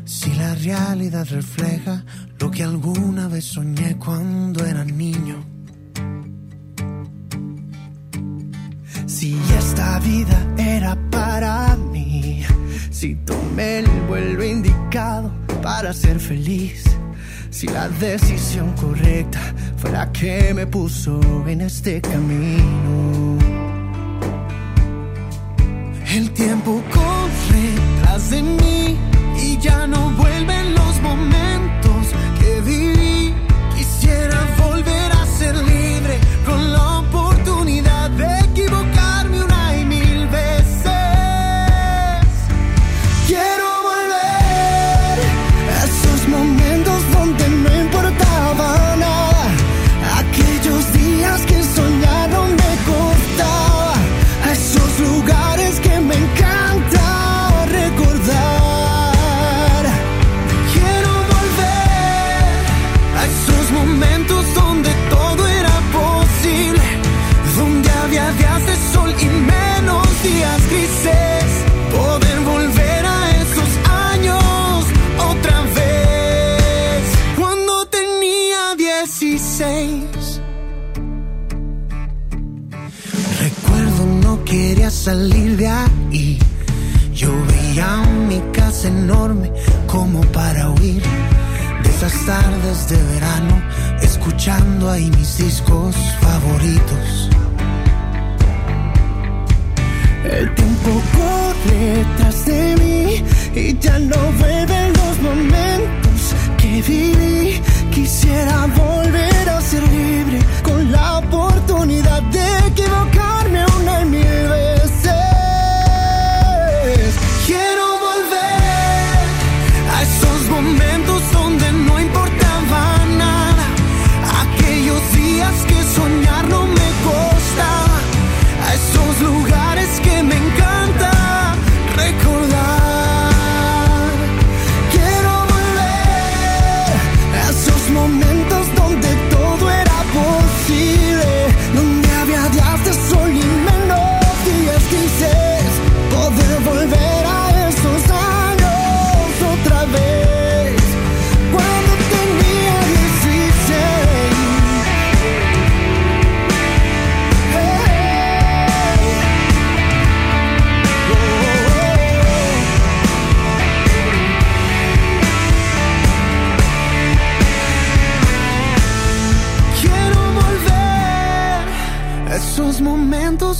Si la realidad refleja lo que alguna vez soñé cuando era niño. Si esta vida era para mí. Si tomé el vuelo indicado para ser feliz. Si la decisión correcta fue la que me puso en este camino. El tiempo corre tras de mí ya no vuelven los momentos que viví. Quisiera volver a salir de ahí. Yo veía mi casa enorme como para huir de esas tardes de verano, escuchando ahí mis discos favoritos. El tiempo corre tras de mí y ya no vuelven los momentos que viví. Quisiera volver a ser libre con la oportunidad de equivocarme una y mil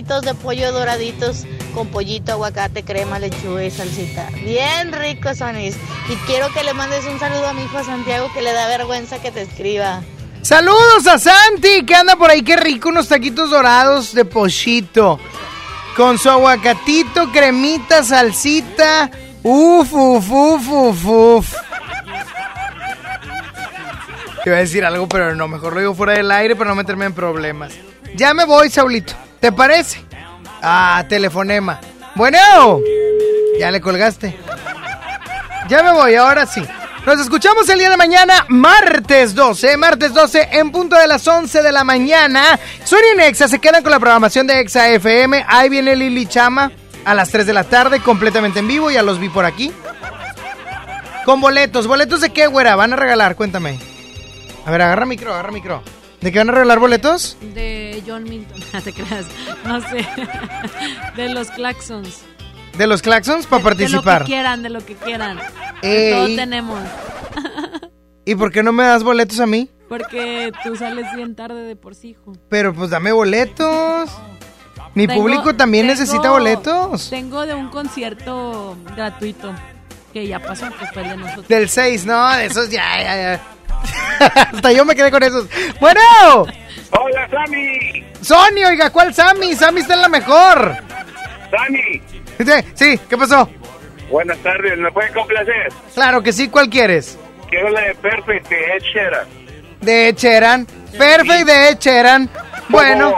taquitos de pollo doraditos con pollito, aguacate, crema, lechuga y salsita. Bien ricos, Sonis. Y quiero que le mandes un saludo a mi hijo Santiago que le da vergüenza que te escriba. Saludos a Santi, que anda por ahí, qué rico, unos taquitos dorados de pochito. Con su aguacatito, cremita, salsita. Uf, uf, uf, uf, uf. Iba a decir algo, pero no, mejor lo digo fuera del aire para no meterme en problemas. Ya me voy, Saulito. ¿Te parece? Ah, telefonema. Bueno, ya le colgaste. Ya me voy, ahora sí. Nos escuchamos el día de mañana, martes 12, martes 12 en punto de las 11 de la mañana. Sony y Nexa se quedan con la programación de Exa FM. Ahí viene Lili Chama a las 3 de la tarde, completamente en vivo. Ya los vi por aquí. Con boletos. ¿Boletos de qué, güera? Van a regalar, cuéntame. A ver, agarra micro, agarra micro. ¿De qué van a regalar boletos? De John Milton, no te creas, no sé. De los Claxons. De los Claxons para De lo participar. que quieran, de lo que quieran. Ey. todo tenemos. ¿Y por qué no me das boletos a mí? Porque tú sales bien tarde de por sí, hijo. Pero pues dame boletos. Mi Tengo- público también tengo- necesita boletos. Tengo de un concierto gratuito que ya pasó, que fue el de nosotros. Del 6, no, de esos ya, ya, ya. Hasta yo me quedé con esos. Bueno, Hola, Sammy. Sony, oiga, ¿cuál Sammy? Sammy está en la mejor. Sammy. Sí, sí, ¿qué pasó? Buenas tardes, ¿me puede complacer? Claro que sí, ¿cuál quieres? Quiero la de Perfect de Ed Sheeran. De Echeran. Perfect de Echeran. Bueno,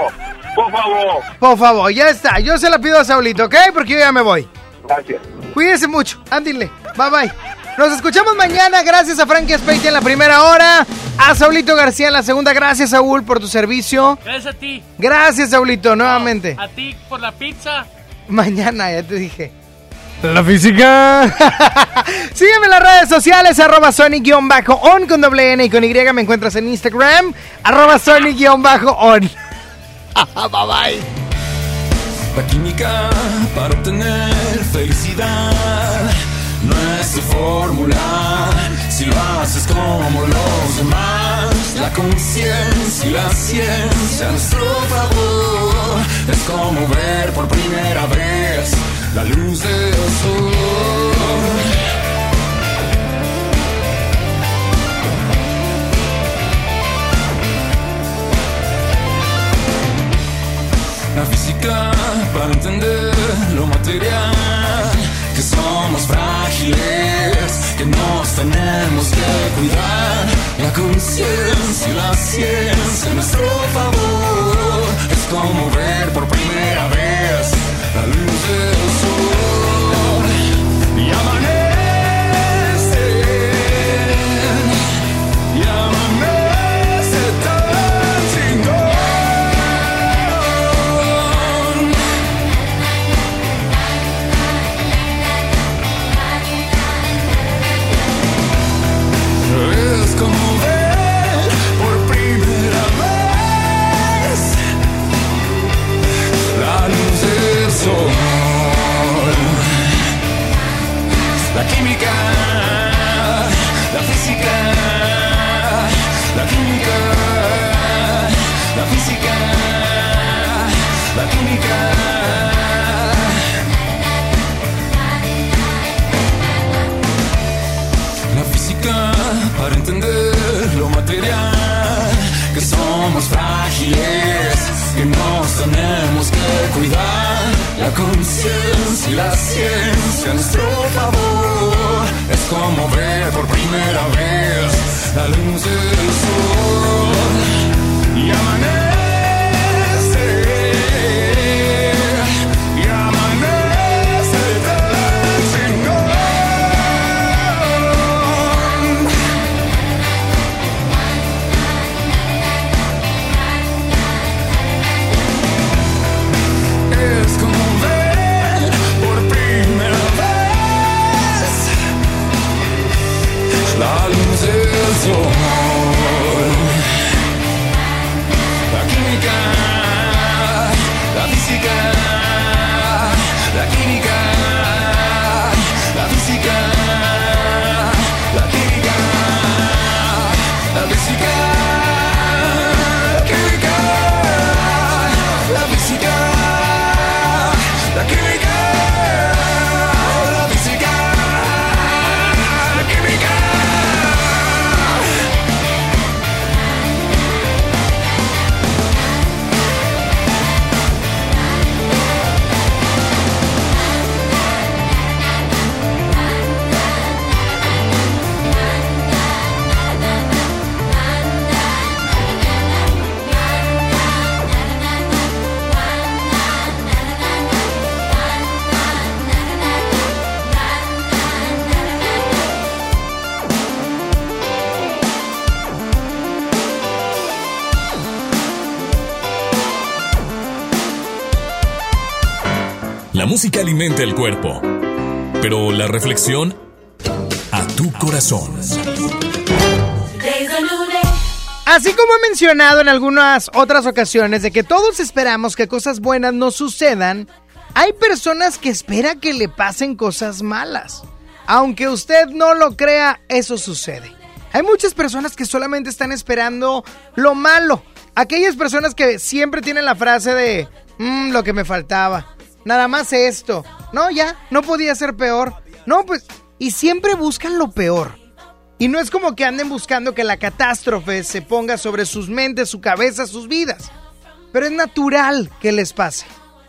Por favor. por favor, ya está. Yo se la pido a Saulito, ¿ok? Porque yo ya me voy. Gracias. Cuídese mucho. Ándile. Bye bye. Nos escuchamos mañana. Gracias a Frankie Speitia en la primera hora. A Saulito García en la segunda. Gracias, Saúl, por tu servicio. Gracias a ti. Gracias, Saulito, nuevamente. A ti por la pizza. Mañana, ya te dije. La física. Sígueme en las redes sociales, arroba Sonic-on con doble N y con Y. Me encuentras en Instagram, arroba Sonic-on. bye bye. La química para obtener felicidad es su fórmula. Si lo haces como los demás, la conciencia y la ciencia a nuestro favor. Es como ver por primera vez la luz del sol. La física para entender lo material somos frágiles, que nos tenemos que cuidar. La conciencia y la ciencia nuestro favor es como ver por primera vez somos frágiles, que nos tenemos que cuidar. La conciencia y la ciencia a nuestro favor es como ver por primera vez la luz del a tu corazón. Así como he mencionado en algunas otras ocasiones de que todos esperamos que cosas buenas nos sucedan, hay personas que esperan que le pasen cosas malas. Aunque usted no lo crea, eso sucede. Hay muchas personas que solamente están esperando lo malo. Aquellas personas que siempre tienen la frase de, "Mm, lo que me faltaba. Nada más esto. No, ya, no podía ser peor. No, pues, y siempre buscan lo peor. Y no es como que anden buscando que la catástrofe se ponga sobre sus mentes, su cabeza, sus vidas. Pero es natural que les pase.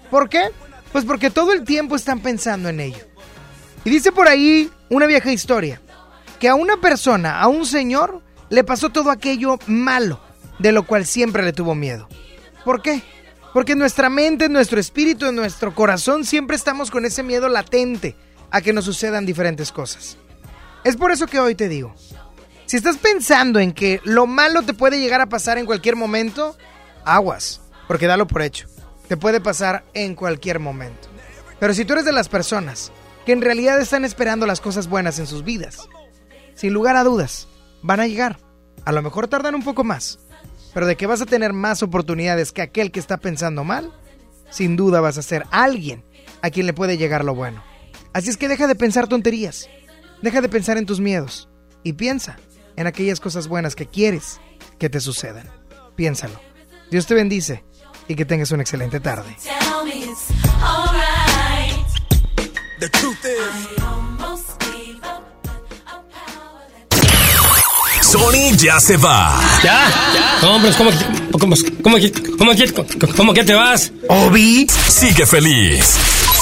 ¿Por qué? Pues porque todo el tiempo están pensando en ello. Y dice por ahí una vieja historia, que a una persona, a un señor, le pasó todo aquello malo, de lo cual siempre le tuvo miedo. ¿Por qué? Porque en nuestra mente, en nuestro espíritu, en nuestro corazón siempre estamos con ese miedo latente a que nos sucedan diferentes cosas. Es por eso que hoy te digo, si estás pensando en que lo malo te puede llegar a pasar en cualquier momento, aguas, porque dalo por hecho. Te puede pasar en cualquier momento. Pero si tú eres de las personas que en realidad están esperando las cosas buenas en sus vidas, sin lugar a dudas, van a llegar. A lo mejor tardan un poco más, pero de que vas a tener más oportunidades que aquel que está pensando mal, sin duda vas a ser alguien a quien le puede llegar lo bueno. Así es que deja de pensar tonterías, deja de pensar en tus miedos y piensa en aquellas cosas buenas que quieres que te sucedan. Piénsalo. Dios te bendice y que tengas una excelente tarde. Sony ya se va. ¿Ya? Hombre, ¿cómo, que- cómo, cómo, cómo, cómo que te vas? Obi sigue feliz.